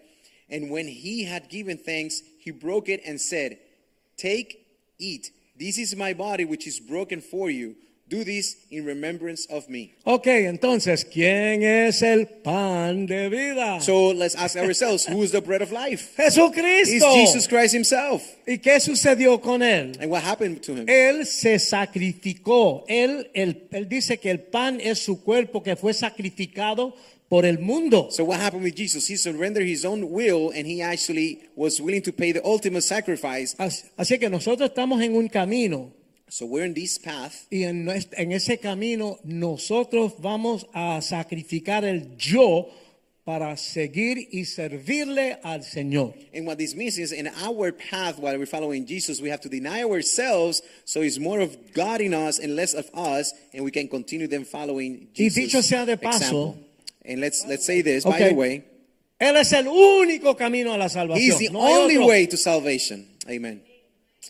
And when he had given thanks, he broke it and said, Take, eat. This is my body, which is broken for you. Do this in remembrance of me. Ok, entonces, ¿quién es el pan de vida? So let's ask ourselves who is the bread of life? It's Jesucristo. Jesus Christ himself. ¿Y qué sucedió con él? And what happened to him? Él se sacrificó. Él, él, él dice que el pan es su cuerpo que fue sacrificado por el mundo. So what happened with Jesus? He surrendered his own will and he actually was willing to pay the ultimate sacrifice. Así, así que nosotros estamos en un camino So we're in this path y en, en ese camino nosotros vamos a sacrificar el yo para seguir y servirle al Señor. And what this means is in our path while we're following Jesus, we have to deny ourselves so it's more of God in us and less of us, and we can continue then following Y Jesus. dicho sea de paso- example. And let's let's say this, Okay. by the way, Él es el único camino a la salvación. He's the No only otro. way to salvation. Amen.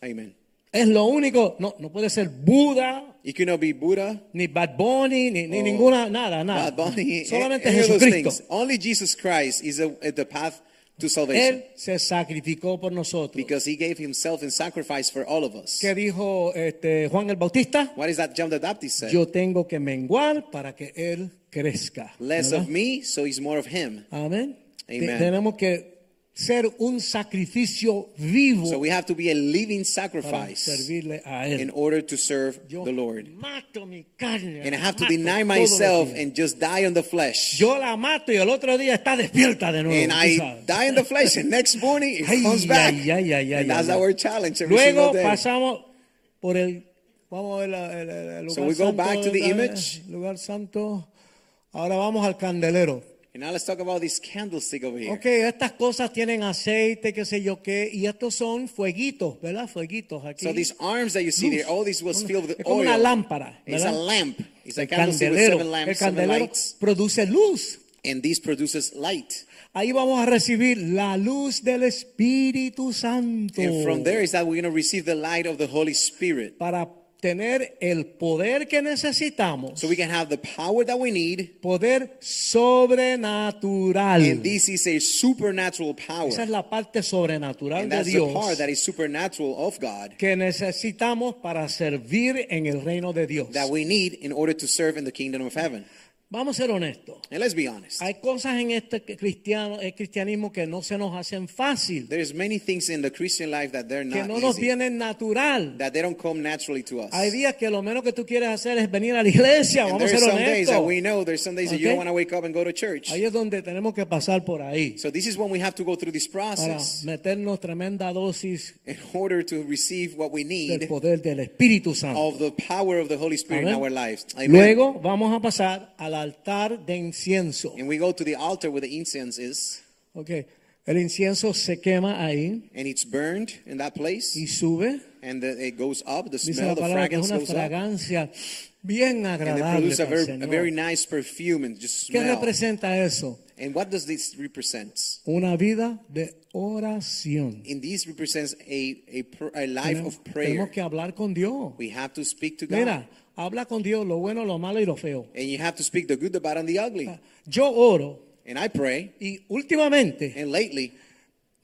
Amen. Es lo único. No, no puede ser Buda, You cannot be Buddha, ni Bad Bunny, ni, ni Oh. ninguna, nada, nada. Bad Bunny, Solamente any of those Jesucristo. Only Jesus Christ is the, the path to salvation Él se sacrificó por nosotros. because he gave himself in sacrifice for all of us. ¿Qué dijo este, Juan el Bautista? What is that John the Baptist said? Yo tengo que menguar para que Él crezca. Less ¿verdad? of me, so he's more of him. Amén. Amen. Te- Tenemos que ser un sacrificio vivo So we have to be a living sacrifice in order to serve Yo the Lord. mato mi carne. And I have to deny myself and just die on the flesh. Yo la mato y el otro día está despierta de nuevo. And I die in the flesh, and next morning it Ay, comes back. ay, and that's our challenge every Luego single day. pasamos por el. Vamos a ver la- el, el- el lugar So we go santo, back to the image. Lugar santo. Ahora vamos al candelero. And now let's talk about this candlestick over here. Ok, estas cosas tienen aceite, qué sé yo qué, y estos son fueguitos, ¿verdad? Fueguitos aquí. So these arms that you see there, all this was filled with es como oil. una lámpara, It's ¿verdad? a lamp. It's a el candlestick with candelero, seven lamps, el seven candelero lights. produce luz. And this produces light. Ahí vamos a recibir la luz del Espíritu Santo. And from there is that we're going to receive the light of the Holy Spirit. para tener el poder que necesitamos, So we can have the power that we need. poder sobrenatural. And this is a supernatural power. Esa es la parte sobrenatural And de that's the part that is supernatural of God que necesitamos para servir en el reino de Dios. that we need in order to serve in the kingdom of heaven. Vamos a ser honestos. And let's be honest. Hay cosas en este cristiano, el cristianismo que no se nos hacen fácil, There's many things in the Christian life that they're que not no nos easy, vienen natural. that they don't come naturally to us. Hay días que lo menos que tú quieres hacer es venir a la iglesia, And vamos a ser some days that we know, there's some days that you Okay. don't want to wake up and go to church. Ahí es donde tenemos que pasar por ahí So this is when we have to go through this para process meternos tremenda dosis in order to receive what we del need poder del Espíritu Santo. of the power of the Holy Spirit in our lives. Amen. Luego vamos a pasar al altar de incienso. And we go to the altar where the incense is, Okay. El incienso se quema ahí and it's burned in that place, y sube. and the, it goes up. The smell, the fragrance goes up, fragancia bien and it agradable. produces a very, a very nice perfume and just ¿Qué representa eso? And what does this represent? Una vida de oración. And this represents a, a, a life Tenemos, of prayer. tenemos que hablar con Dios. We have to speak to God. Mira, habla con Dios lo bueno, lo malo y lo feo. And you have to speak the good, the bad, and the ugly. Yo oro And I pray, y últimamente and lately,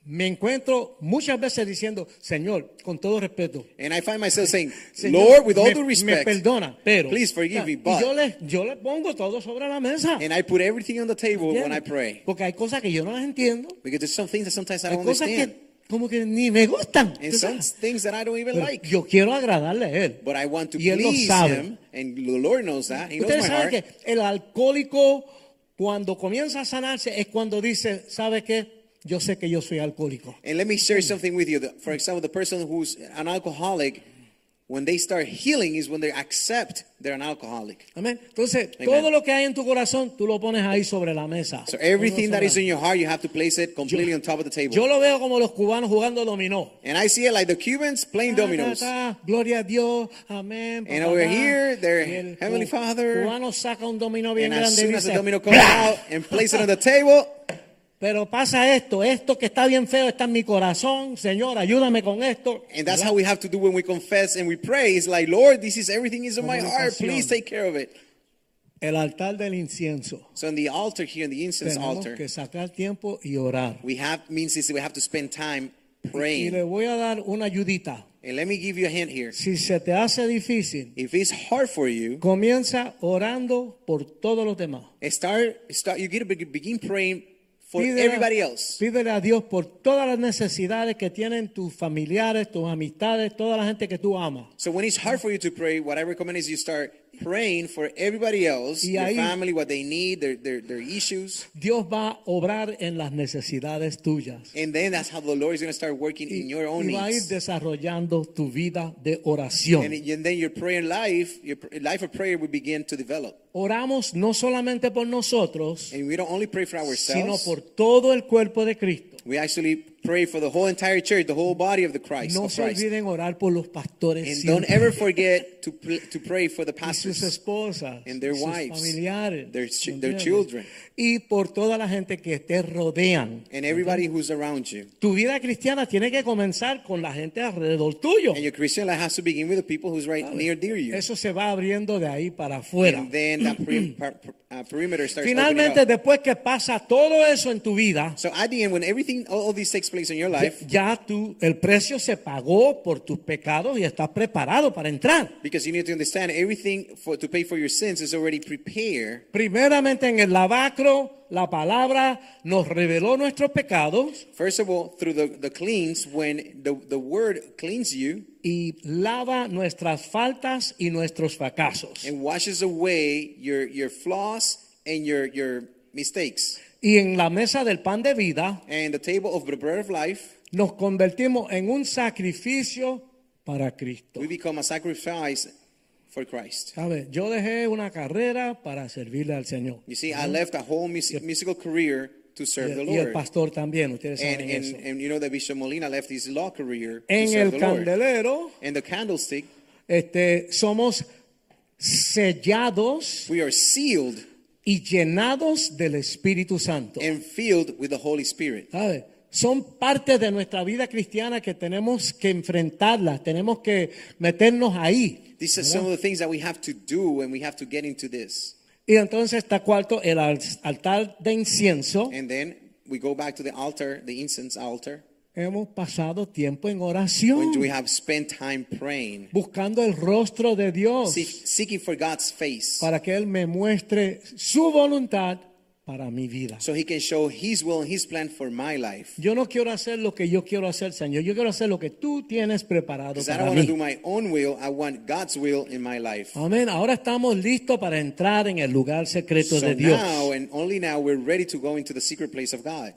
me encuentro muchas veces diciendo, Señor, con todo respeto, and I find myself saying, Lord, with all me, due me respect, perdona, pero please forgive me, y but- yo le, yo le pongo todo sobre la mesa. and I put everything on the table when I ¿Entiendes? pray. Porque hay cosas que yo no las entiendo, Because there's some things that sometimes I don't understand. Como que ni me gustan. And ¿tú some things that I don't even Pero like. yo quiero agradarle a él. But I want to Y él lo please sabe. him. And the Lord knows that. He knows Ustedes my saben heart. que el alcohólico cuando comienza a sanarse es cuando dice, ¿sabe qué? Yo sé que yo soy alcohólico. And let me share something with you. For example, the person who's an alcoholic, when they start healing is when they accept they're an alcoholic. Amén. Entonces, Amen. todo lo que hay en tu corazón, tú lo pones ahí sobre la mesa. So everything that is in your heart, you have to place it completely on top of the table. Yo lo veo como los cubanos jugando dominó. And I see it like the Cubans playing dominoes. ta, ta, Gloria a Dios. Amén. And over here, their el Heavenly Father. cubano saca un dominó bien And as grande y soon as the domino comes ¡Ah! out and place it on the table, pero pasa esto, esto que está bien feo está en mi corazón. Señor, ayúdame con esto. and that's how we have to do when we confess and we pray. It's like, Lord, this is everything is in my heart. Please take care of it. el altar del incienso. So in the altar here, in the incense Tenemos altar, que sacar tiempo y orar. we have means is we have to spend time Y praying. le voy a dar una ayudita. And let me give you a hint here. Si se te hace difícil, If it's hard for you, comienza orando por todos los demás. start start you get to be- begin praying for Pídele- everybody else. Pídele a Dios por todas las necesidades que tienen tus familiares, tus amistades, toda la gente que tú amas. So when it's hard for you to pray, what I recommend is you start praying for everybody else, Y ahí- family, what they need, their, their, their issues. Dios va a obrar en las necesidades tuyas. And then that's how the Lord is going to start working in your own y va a ir needs. desarrollando tu vida de oración. And, and then your prayer life, your life of prayer will begin to develop. Oramos no solamente por nosotros, And we don't only pray for sino ourselves, por todo el cuerpo de Cristo. we actually pray for the whole entire church, the whole body of the Christ. No of se Christ. olviden orar por los pastores And siempre. don't ever forget to, to pray for the y sus pastors. esposas, and their wives, familiares, their ch- ¿me their children. y por toda la gente que te rodean. And everybody who's around you. Tu vida cristiana tiene que comenzar con la gente alrededor tuyo. And your Christian life has to begin with the people who's right near dear you. Eso se va abriendo de ahí para afuera. And then that peri- per- uh, perimeter starts Finalmente, después que pasa todo eso en tu vida, So at the end, when everything, all of this takes place in your ya, life, ya tú, el precio se pagó por tus pecados y estás preparado para entrar. because you need to understand everything for, to pay for your sins is already prepared. Primeramente en el lavacro, la palabra nos reveló nuestros pecados First of all, through the, the cleans, when the, the word cleans you y lava nuestras faltas y nuestros fracasos. and washes away your, your flaws and your, your mistakes. Y en la mesa del pan de vida And the table of the bread of life, nos convertimos en un sacrificio para Cristo. we become a sacrifice for Christ. ¿Sabe? Yo dejé una carrera para servirle al Señor. You see, I left a whole mus- musical career to serve the Y, y el Lord. pastor también, ustedes And, saben and, eso. and you know that Bishop Molina left his law career to En serve el the Lord. candelero And the candlestick, este, somos sellados we are sealed y llenados del Espíritu Santo. and filled with the Holy Spirit. ¿Sabe? Son parte de nuestra vida cristiana que tenemos que enfrentarlas, tenemos que meternos ahí. These are some of the things that we have to do and we have to get into this. Y entonces está cuarto el al- altar de incienso. And then we go back to the altar, the incense altar, Hemos pasado tiempo en when we oración, have spent time praying, buscando el rostro de Dios seek- seeking for God's face para que Él me muestre su voluntad para mi vida. so he can show his will and his plan for my life. Yo no quiero hacer lo que yo quiero hacer, Señor. Yo quiero hacer lo que tú tienes preparado Because I para don't want to do mí. my own will, I want God's will in my life. Amén. Ahora estamos listos para entrar en el lugar secreto So de Dios. now and only now we're ready to go into the secret place of God.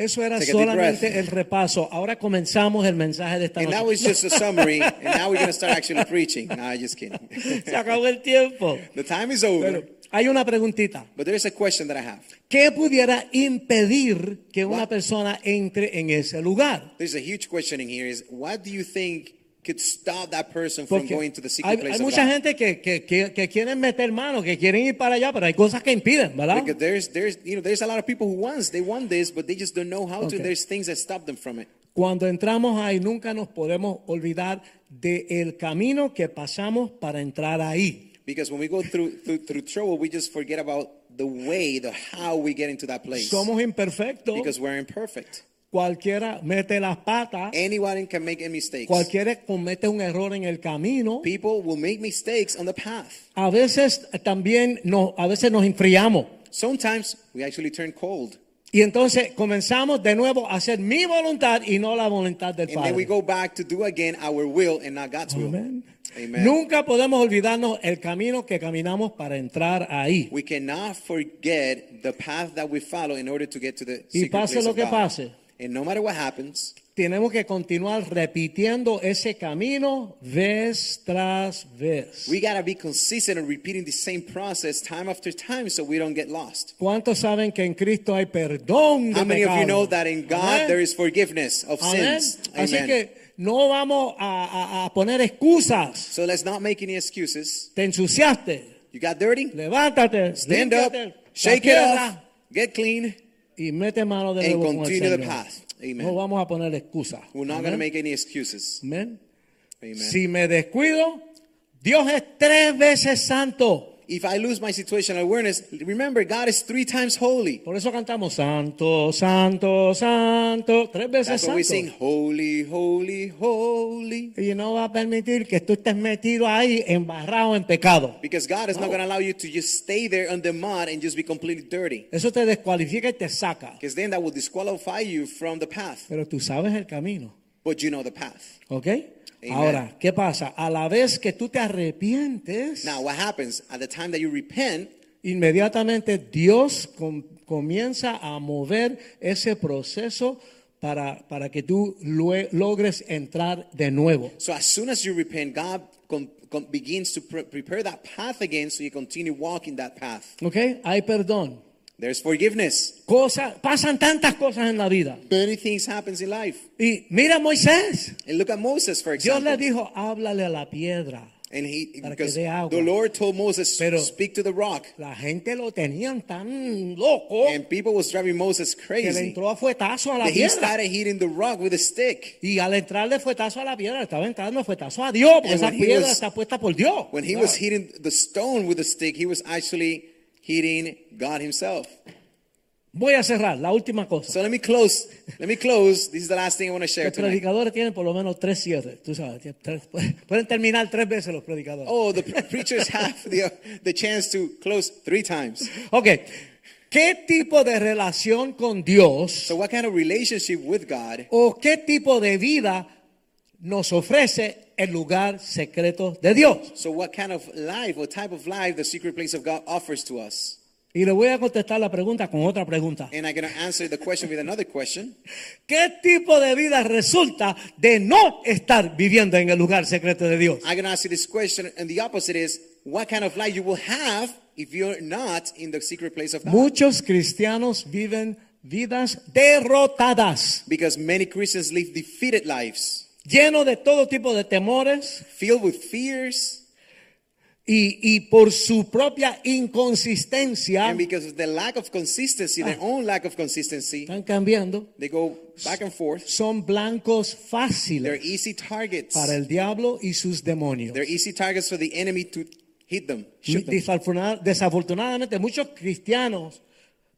Eso era Take a deep solamente breath. el repaso. Ahora comenzamos el mensaje de esta And that noche. was just a summary, and now we're going to start actually preaching. No, just kidding. Se acabó el tiempo. the time is over, Pero hay una preguntita. but there's a question that I have. ¿Qué pudiera impedir que una What? persona entre en ese lugar? There's a huge question in here is what do you think could stop that person from Porque going to the secret hay, place hay of mucha God? gente que, que, que, que quieren meter mano, que quieren ir para allá, pero hay cosas que impiden, ¿verdad? Because there's there's you know there's a lot of people who wants they want this but they just don't know how Okay. to. There's things that stop them from it. Cuando entramos ahí, nunca nos podemos olvidar del camino que pasamos para entrar ahí. Because when we go through through, through trouble, we just forget about the way, the how we get into that place. Somos imperfectos. Because we're imperfect. Cualquiera mete las patas. Anyone can make mistakes. Cualquiera comete un error en el camino. People will make mistakes on the path. A veces también no, a veces nos enfriamos. Sometimes we actually turn cold. Y entonces comenzamos de nuevo a hacer mi voluntad y no la voluntad del And then we Padre. go back to do again our will and not God's will. Amén. Amen. Nunca podemos olvidarnos el camino que caminamos para entrar ahí. We cannot forget the path that we follow in order to get to the Y pase lo que pase. And no matter what happens, Tenemos que continuar repitiendo ese camino vez tras vez. we got to be consistent in repeating the same process time after time so we don't get lost. ¿Cuántos saben que en Cristo hay perdón de How many of you know that in God Amén. there is forgiveness of Amén. sins? Así Amen. que no vamos a, a- a poner excusas. So let's not make any excuses. Te ensuciaste. You got dirty? Levántate. Stand up, límpiate la shake it piedra off, get clean. Y mete mano de and nuevo con el continue the Señor. path. Amen. No vamos a poner excusas. We're not going to make any excuses. Amén. Amen. Si me descuido, Dios es tres veces santo. If I lose my situational awareness, remember God is three times holy. Por eso cantamos Santo, Santo, Santo, tres veces That's why we sing holy, holy, holy. Y no va a permitir que tú estés metido ahí embarrado en pecado. Because God is not going to allow you to just stay there on the mud and just be completely dirty. Eso te descualifica y te saca. Because then that will disqualify you from the path. Pero tú sabes el camino. But you know the path. ¿Ok? Ahora, ¿qué pasa? A la vez que tú te arrepientes, Now, what happens at the time that you repent, inmediatamente Dios com- comienza a mover ese proceso para, para que tú lue- logres entrar de nuevo. so as soon as you repent, God begins to pre- prepare that path again so you continue walking that path. ¿Ok? Hay perdón. There's forgiveness. Cosas, pasan tantas cosas en la vida. Many things happens in life. Y mira Moisés. And look at Moses, for Dios example. le dijo, háblale a la piedra. and he, para que because dé agua. the Lord told Moses, Pero- speak to the rock. La gente lo tenían tan loco And people was driving Moses que le crazy. entró a fuetazo a la That he started hitting the rock with a stick. Y al entrarle fuetazo a la piedra, estaba entrando fuetazo a Dios, porque esa piedra was- está puesta por Dios. When he was hitting the stone with a stick, he was actually hitting God himself. Voy a cerrar, la última cosa. So let me close. Let me close. This is the last thing I want to share Los tonight. predicadores tienen por lo menos tres cierres, tú sabes. tres- pueden terminar tres veces los predicadores. Oh, the pre- preachers have the, the chance to close three times. Ok, ¿qué tipo de relación con Dios So, what kind of relationship with God o qué tipo de vida nos ofrece el lugar secreto de Dios? So, what kind of life, what type of life the secret place of God offers to us? Y le voy a contestar la pregunta con otra pregunta. And I'm going to answer the question with another question. ¿Qué tipo de vida resulta de no estar viviendo en el lugar secreto de Dios? I'm going to ask you this question, and the opposite is what kind of life you will have if you're not in the secret place of God? Muchos cristianos viven vidas derrotadas, Because many Christians live defeated lives, llenos de todo tipo de temores filled with fears, y, y por su propia inconsistencia and because of the lack of consistency, their own lack of consistency, están cambiando. they go back and forth. Son blancos They're fáciles easy targets. para el diablo y sus demonios. They're easy targets for the enemy to hit them, Desafortunadamente, muchos cristianos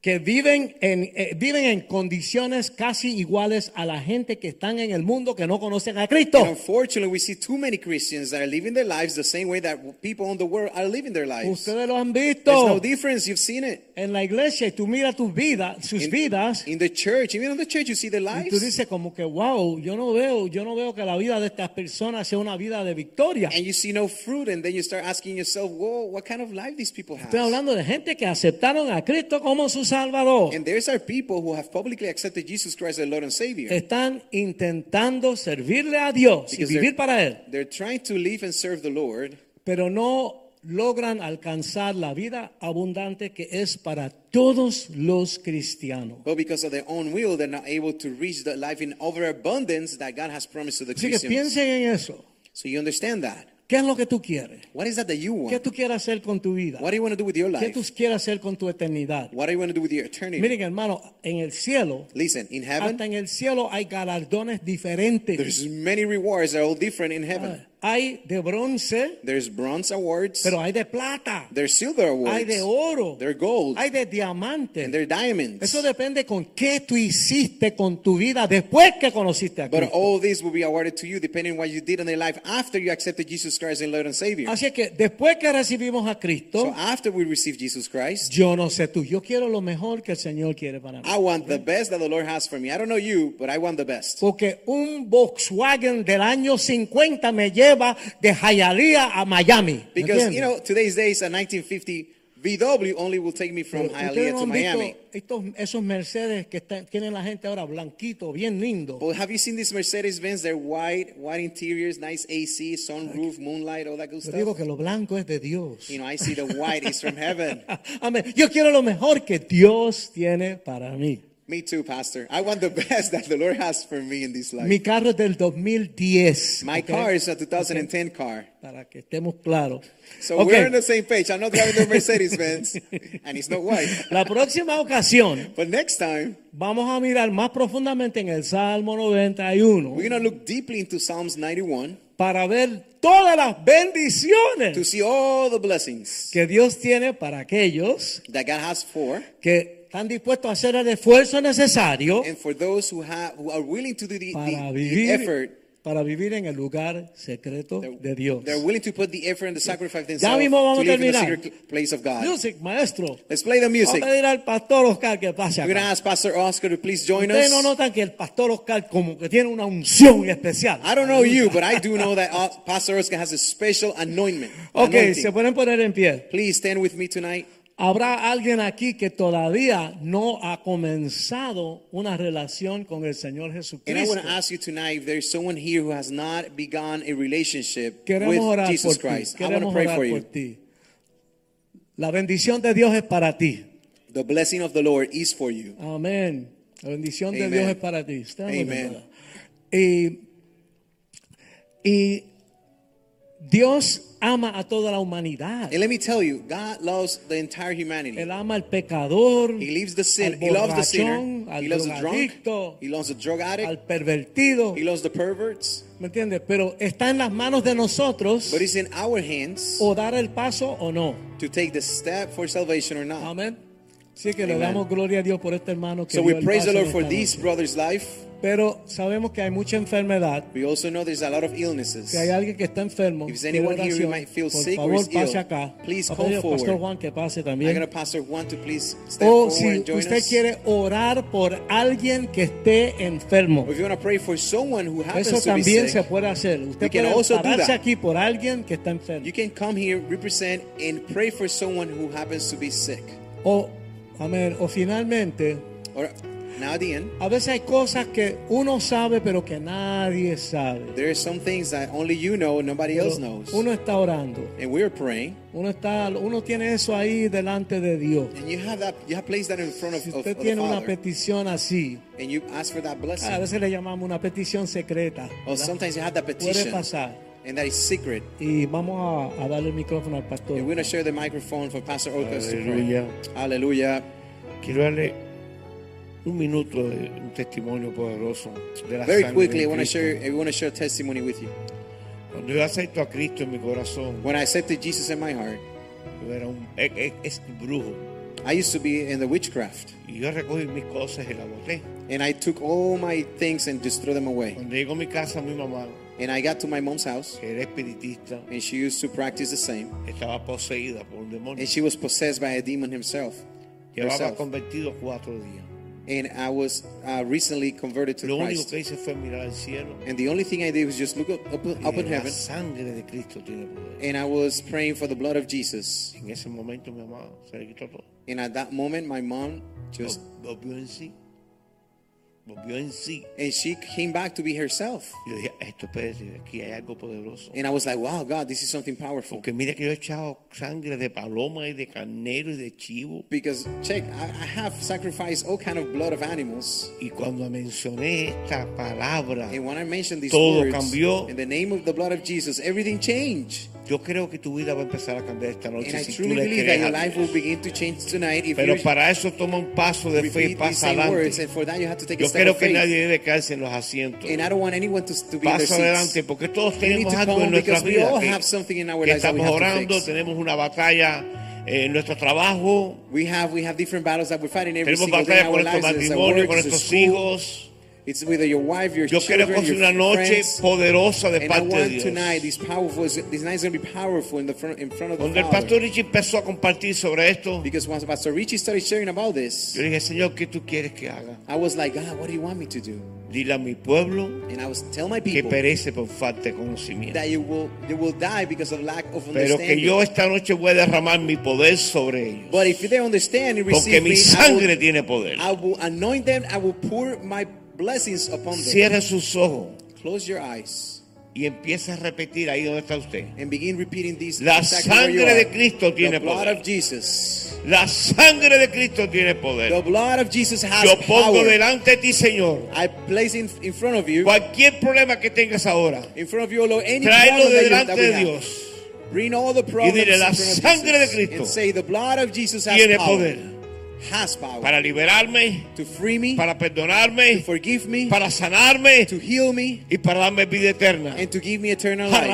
que viven en, eh, viven en condiciones casi iguales a la gente que están en el mundo que no conocen a And Cristo. unfortunately, we see too many Christians that are living their lives the same way that people in the world are living their lives. Ustedes lo han There's visto no difference. You've seen it. En la iglesia y tú miras tus vidas, sus In, vidas in the church, even in the church, you see their y tú lives. dices como que wow, yo no veo, yo no veo que la vida de estas personas sea una vida de victoria. And you see no fruit, and then you start asking yourself, whoa, what kind of life these people have? Estoy hablando de gente que aceptaron a Cristo como su Salvador. And there's our people who have publicly accepted Jesus Christ as Lord and Savior. Están intentando servirle a Dios y vivir they're- para Él. They're trying to live and serve the Lord, pero no logran alcanzar la vida abundante que es para todos los cristianos. but because of their own will, they're not able to reach the life in overabundance that God has promised to the Así que Christians. piensen en eso. So you understand that. ¿Qué es lo que tú quieres? What is that that you ¿Qué want? tú quieres hacer con tu vida? What do you want to do with your ¿Qué life? tú quieres hacer con tu eternidad? What do you want to do with your eternity? Miren, hermano, en el cielo, Listen, in heaven, hasta en el cielo hay galardones diferentes. there's many rewards that are all different in heaven. Hay de bronce, There's bronze awards, pero hay de plata. there's silver awards, Hay de oro. there's gold, Hay de diamante. and diamonds. Eso depende con qué tú hiciste con tu vida después que conociste a But Cristo. all this will be awarded to you depending on what you did in their life after you accepted Jesus Christ as Lord and Savior. Así es que después que recibimos a So Cristo, after we receive Jesus Christ, yo no sé tú, yo quiero lo mejor que el Señor quiere para mí. I want the best that the Lord has for me. I don't know you, but I want the best. Porque un Volkswagen del año 50 me lleva de Hialeah a Miami. Because, you know, today's days, a 1950 VW only will take me from Hialeah no to Miami. estos, esos Mercedes que están- tienen la gente ahora blanquito, bien lindo. But have you seen these Mercedes Benz? They're white, white interiors, nice AC, sunroof, moonlight, all that good Yo digo stuff. que lo blanco es de Dios. You know, I see the white is from heaven. Amén. Yo quiero lo mejor que Dios tiene para mí. Me too, Pastor. I want the best that the Lord has for me in this life. Mi carro es del 2010. My ¿ok? car is a 2010 car. Para que estemos claros. So we're on the same page. I'm not driving the Mercedes Benz, and it's not white. La próxima ocasión But next time, vamos a mirar más profundamente en el Salmo 91 we're going to look deeply into Psalms 91 para ver todas las bendiciones to see all the blessings que Dios tiene para aquellos that God has for, que están dispuestos a hacer el esfuerzo necesario and for those who have who are willing to do the, para the, the vivir, effort. para vivir en el lugar secreto de Dios. They're willing to put the effort and the sacrifice Ya mismo vamos to a live in the terminar. secret place of God. Music, maestro. Let's play the Vamos music. a pedir al pastor Oscar que pase We're acá. ask Pastor Oscar to please join Ustedes no us. notan que el pastor Oscar como que tiene una unción especial. I don't know you, but I do know that uh, Pastor Oscar has a special anointment. Ok, anointing. se pueden poner en pie. Please stand with me tonight. Habrá alguien aquí que todavía no ha comenzado una relación con el Señor And I Jesucristo. want to ask you tonight if there's someone here who has not begun a relationship Queremos with Jesus. Christ. I want to pray for you. ti. La bendición de Dios es para ti. The blessing of the Lord is for you. Amén. La bendición de Amen. Dios es para ti. Amen. Y, y Dios ama a toda la humanidad. And let me tell you, God loves the entire humanity. Él ama al pecador, He leaves the sin. al He loves the sinner. al He loves the drunk. He loves the drug addict. al pervertido. He loves the perverts. ¿Me entiendes? Pero está en las manos de nosotros But it's in our hands o dar el paso o no. to take the step for salvation or not. Amén. Así que le Amen. damos gloria a Dios por este hermano que So dio we el praise the paso en Lord for this noche. brother's life. Pero sabemos que hay mucha enfermedad. We also know there's a lot of illnesses. Si hay alguien que está enfermo, If there's quiere anyone here who oración, might feel por sick or favor is ill, acá. please Va a come pedir al Pastor forward. Juan que pase I'm también. going to Pastor Juan to please step O forward si and join usted us. quiere orar por alguien que esté enfermo, Or if you want to pray for someone who happens eso to be también se sick, puede hacer. Usted can puede do pararse that. aquí por alguien que está enfermo. you can come here, represent, and pray for someone who happens to be sick. O, amén, o finalmente, Or now at the end, a veces hay cosas que uno sabe pero que nadie sabe. there are some things that only you know, nobody Pero else knows. Uno está orando. And we're praying, Uno está, uno tiene eso ahí delante de Dios. and you have that, you have placed that in front of, Si of, usted of the tiene una petición así, and you ask for that blessing. a veces le llamamos una petición secreta. or sometimes you have that Puede petition, pasar. And that is secret. Y vamos a, a darle el micrófono al pastor. And we're going to share the microphone for Pastor Orcas to pray. Aleluya. Hallelujah. Quiero darle un minuto de un testimonio poderoso de la Very sangre quickly, I want to share. I want to share testimony with you. Cuando yo acepto a Cristo en mi corazón, When I accepted Jesus in my heart, yo era un ex, ex- ex brujo I used to be in the witchcraft, y yo recogí mis cosas y las boté. and I took all my things and just threw them away. Cuando llego a mi casa, mi mamá, And I got to my mom's house, que era espiritista, and she used to practice the same. estaba poseída por un demonio. And she was possessed by a demon himself. Llevaba herself. convertido cuatro días. And I was uh, recently converted to Lo único Christ. que hice fue mirar al cielo. And the only thing I did was just look up, up, up in la heaven, sangre de Cristo tiene poder. and I was praying for the blood of Jesus. En ese momento mi mamá se le quitó todo. And at that moment, my mom just, Vol- Volvió en sí. And she came back to be herself. Yo dije, esto espérate, aquí hay algo poderoso. And I was like, wow, God, this is something powerful. Porque mira que yo he echado sangre de paloma y de carnero y de chivo. Because check, I, I have sacrificed all kind of blood of animals. Y cuando mencioné esta palabra, And when I mentioned these Todo words, cambió. in the name of the blood of Jesus, everything changed. yo creo que tu vida va a empezar a cambiar esta And noche I si tú truly le believe that crees your a life Dios. will begin to change tonight if Pero para eso toma un paso de fe y pasa words. adelante. And for that, you have to take a Yo of que nadie debe quedarse en los asientos. And I don't want anyone to, to be in their Paso adelante porque todos tenemos algo en nuestra because we vida all que, have something in our que lives that we estamos orando, tenemos una batalla eh, en nuestro trabajo, We have we have different battles that we're fighting every tenemos batalla con nuestro matrimonio, con nuestros hijos. It's with your wife, your Yo quiero children, your una noche friends. poderosa de And I parte de want Dios. tonight, this powerful, this night is going to be powerful in the front, in front of the Cuando el Father. pastor Richie empezó a compartir sobre esto, Because once Pastor Richie started sharing about this, yo dije, Señor, ¿qué tú quieres que haga? I was like, God, what do you want me to do? Dile a mi pueblo And I was tell my que people perece por falta de conocimiento. that you will you will die because of lack of Pero que understanding. yo esta noche voy a derramar mi poder sobre ellos. But if they understand and Porque receive mi me, I sangre will, tiene poder. I will anoint them. I will pour my blessings upon them. Cierre sus ojos Close your eyes y empieza a repetir ahí donde está usted. and begin repeating these. La sangre de Cristo tiene the blood poder. of Jesus. La sangre de Cristo tiene The poder. blood of Jesus has Yo pongo power. delante de ti, Señor, I place in, in front of you, cualquier problema que tengas ahora. in front of you, Lord, any Tráelo delante de. Dios. Bring all the problems dile, "La sangre de Cristo and say the blood of Jesus has Tiene power. poder. Has power para liberarme, to free me, para to forgive me, para sanarme to heal me, y para darme vida eterna. and to give me eternal life.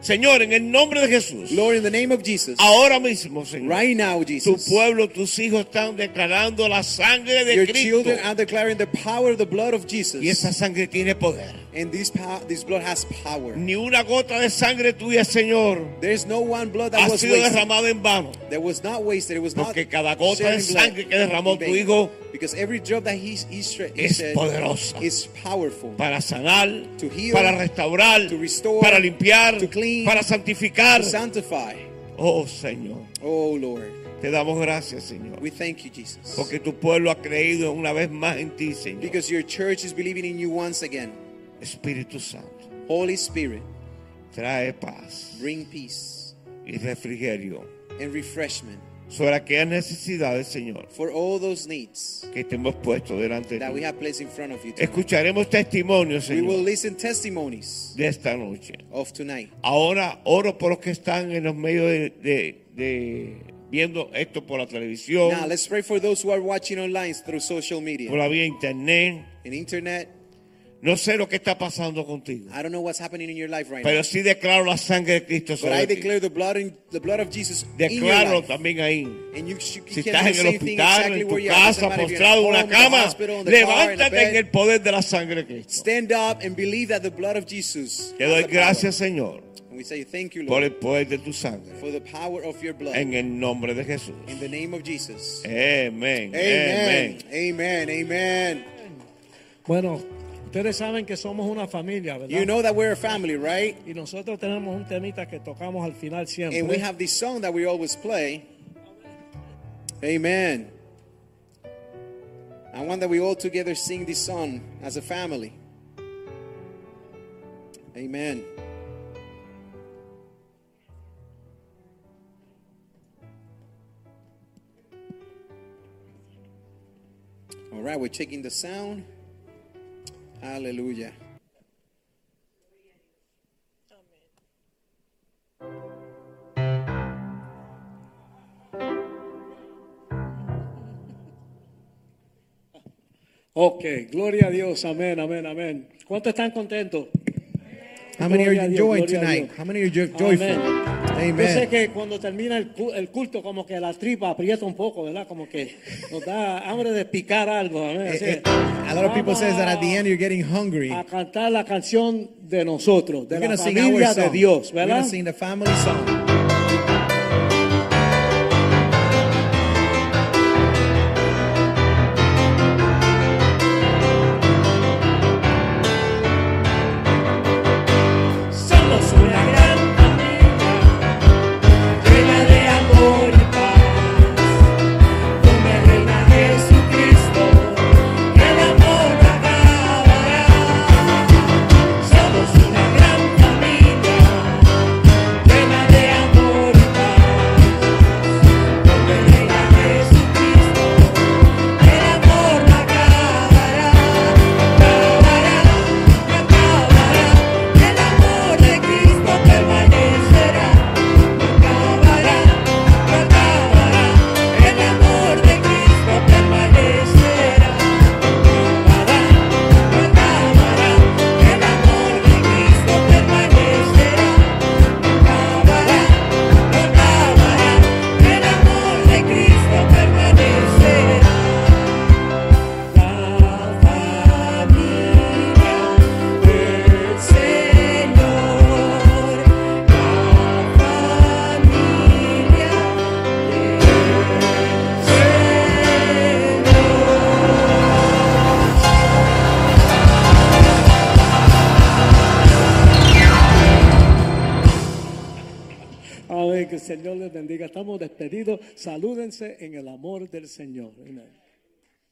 Señor, en el nombre de Jesús, Lord, in the name of Jesus, ahora mismo, Señor, right now, tu Jesus, pueblo, tus hijos están declarando la sangre de your Cristo. children are declaring the power of the blood of Jesus. Y esa sangre tiene poder. And this, this blood has power. Ni una gota de sangre tuya, Señor, There's no one blood that ha was sido wasted. derramada en vano. That was not wasted. It was not Porque cada gota de in blood sangre que derramó tu hijo Because every drop that he, he, he es shed poderosa. is powerful. Para sanar, To heal, para restaurar, to restore, para limpiar, to clean, para santificar. to sanctify. Oh Señor, Oh Lord, te damos gracias, Señor. we thank you, Jesus. Porque tu pueblo ha creído una vez más en ti, Señor. Because your church is believing in you once again. Espíritu Santo, Holy Spirit, trae paz bring peace y refrigerio and refreshment sobre aquellas necesidades, Señor, for all those needs que te hemos puesto delante that de we ti. have placed in front of you. Escucharemos testimonios, We will Señor, listen testimonies de esta noche. of tonight. Ahora oro por los que están en los medios de, de- de- viendo esto por la televisión, Now let's pray for those who are watching online through social media por la vía internet. and internet. No sé lo que está pasando contigo, I don't know what's happening in your life right pero now. sí declaro la sangre de Cristo But I sobre declare the blood in, the blood of Jesus in your Declaro life. también ahí. And you, you, Si can estás do en the el same thing hospital, exactly en where tu you are. Doesn't casa, matter if you're postrado en at una home, in the cama, hospital, in the car, in the levántate en bed. el poder de la sangre de Cristo. Stand up and believe that the blood of Jesus. Te has doy the power. gracias, Señor, And we say thank you, por Lord, el poder de tu sangre. for the power of your blood. En el nombre de Jesús. In the name of Jesus. Amén. Amen. Amén. Amen. Amen. Bueno, ustedes saben que somos una familia, ¿verdad? You know that we're a family, right? y nosotros tenemos un temita que tocamos al final siempre. And we have this song that we always play. Amen. I want that we all together sing this song as a family. Amen. All right, we're checking the sound. Hallelujah. Ok, gloria a Dios, amén, amén, amén. ¿Cuántos están contentos? How many are you enjoying tonight? How many are jo- joyful? Amén. Yo sé Amen. que cuando termina el cu- el culto, como que la tripa aprieta un poco, ¿verdad? Como que nos da hambre de picar algo. Así Eh, eh, A lot of people says that at the end you're getting hungry. a cantar la canción de nosotros, de We're la familia de. Dios, We're ¿verdad? gonna sing the family song. En el amor del Señor.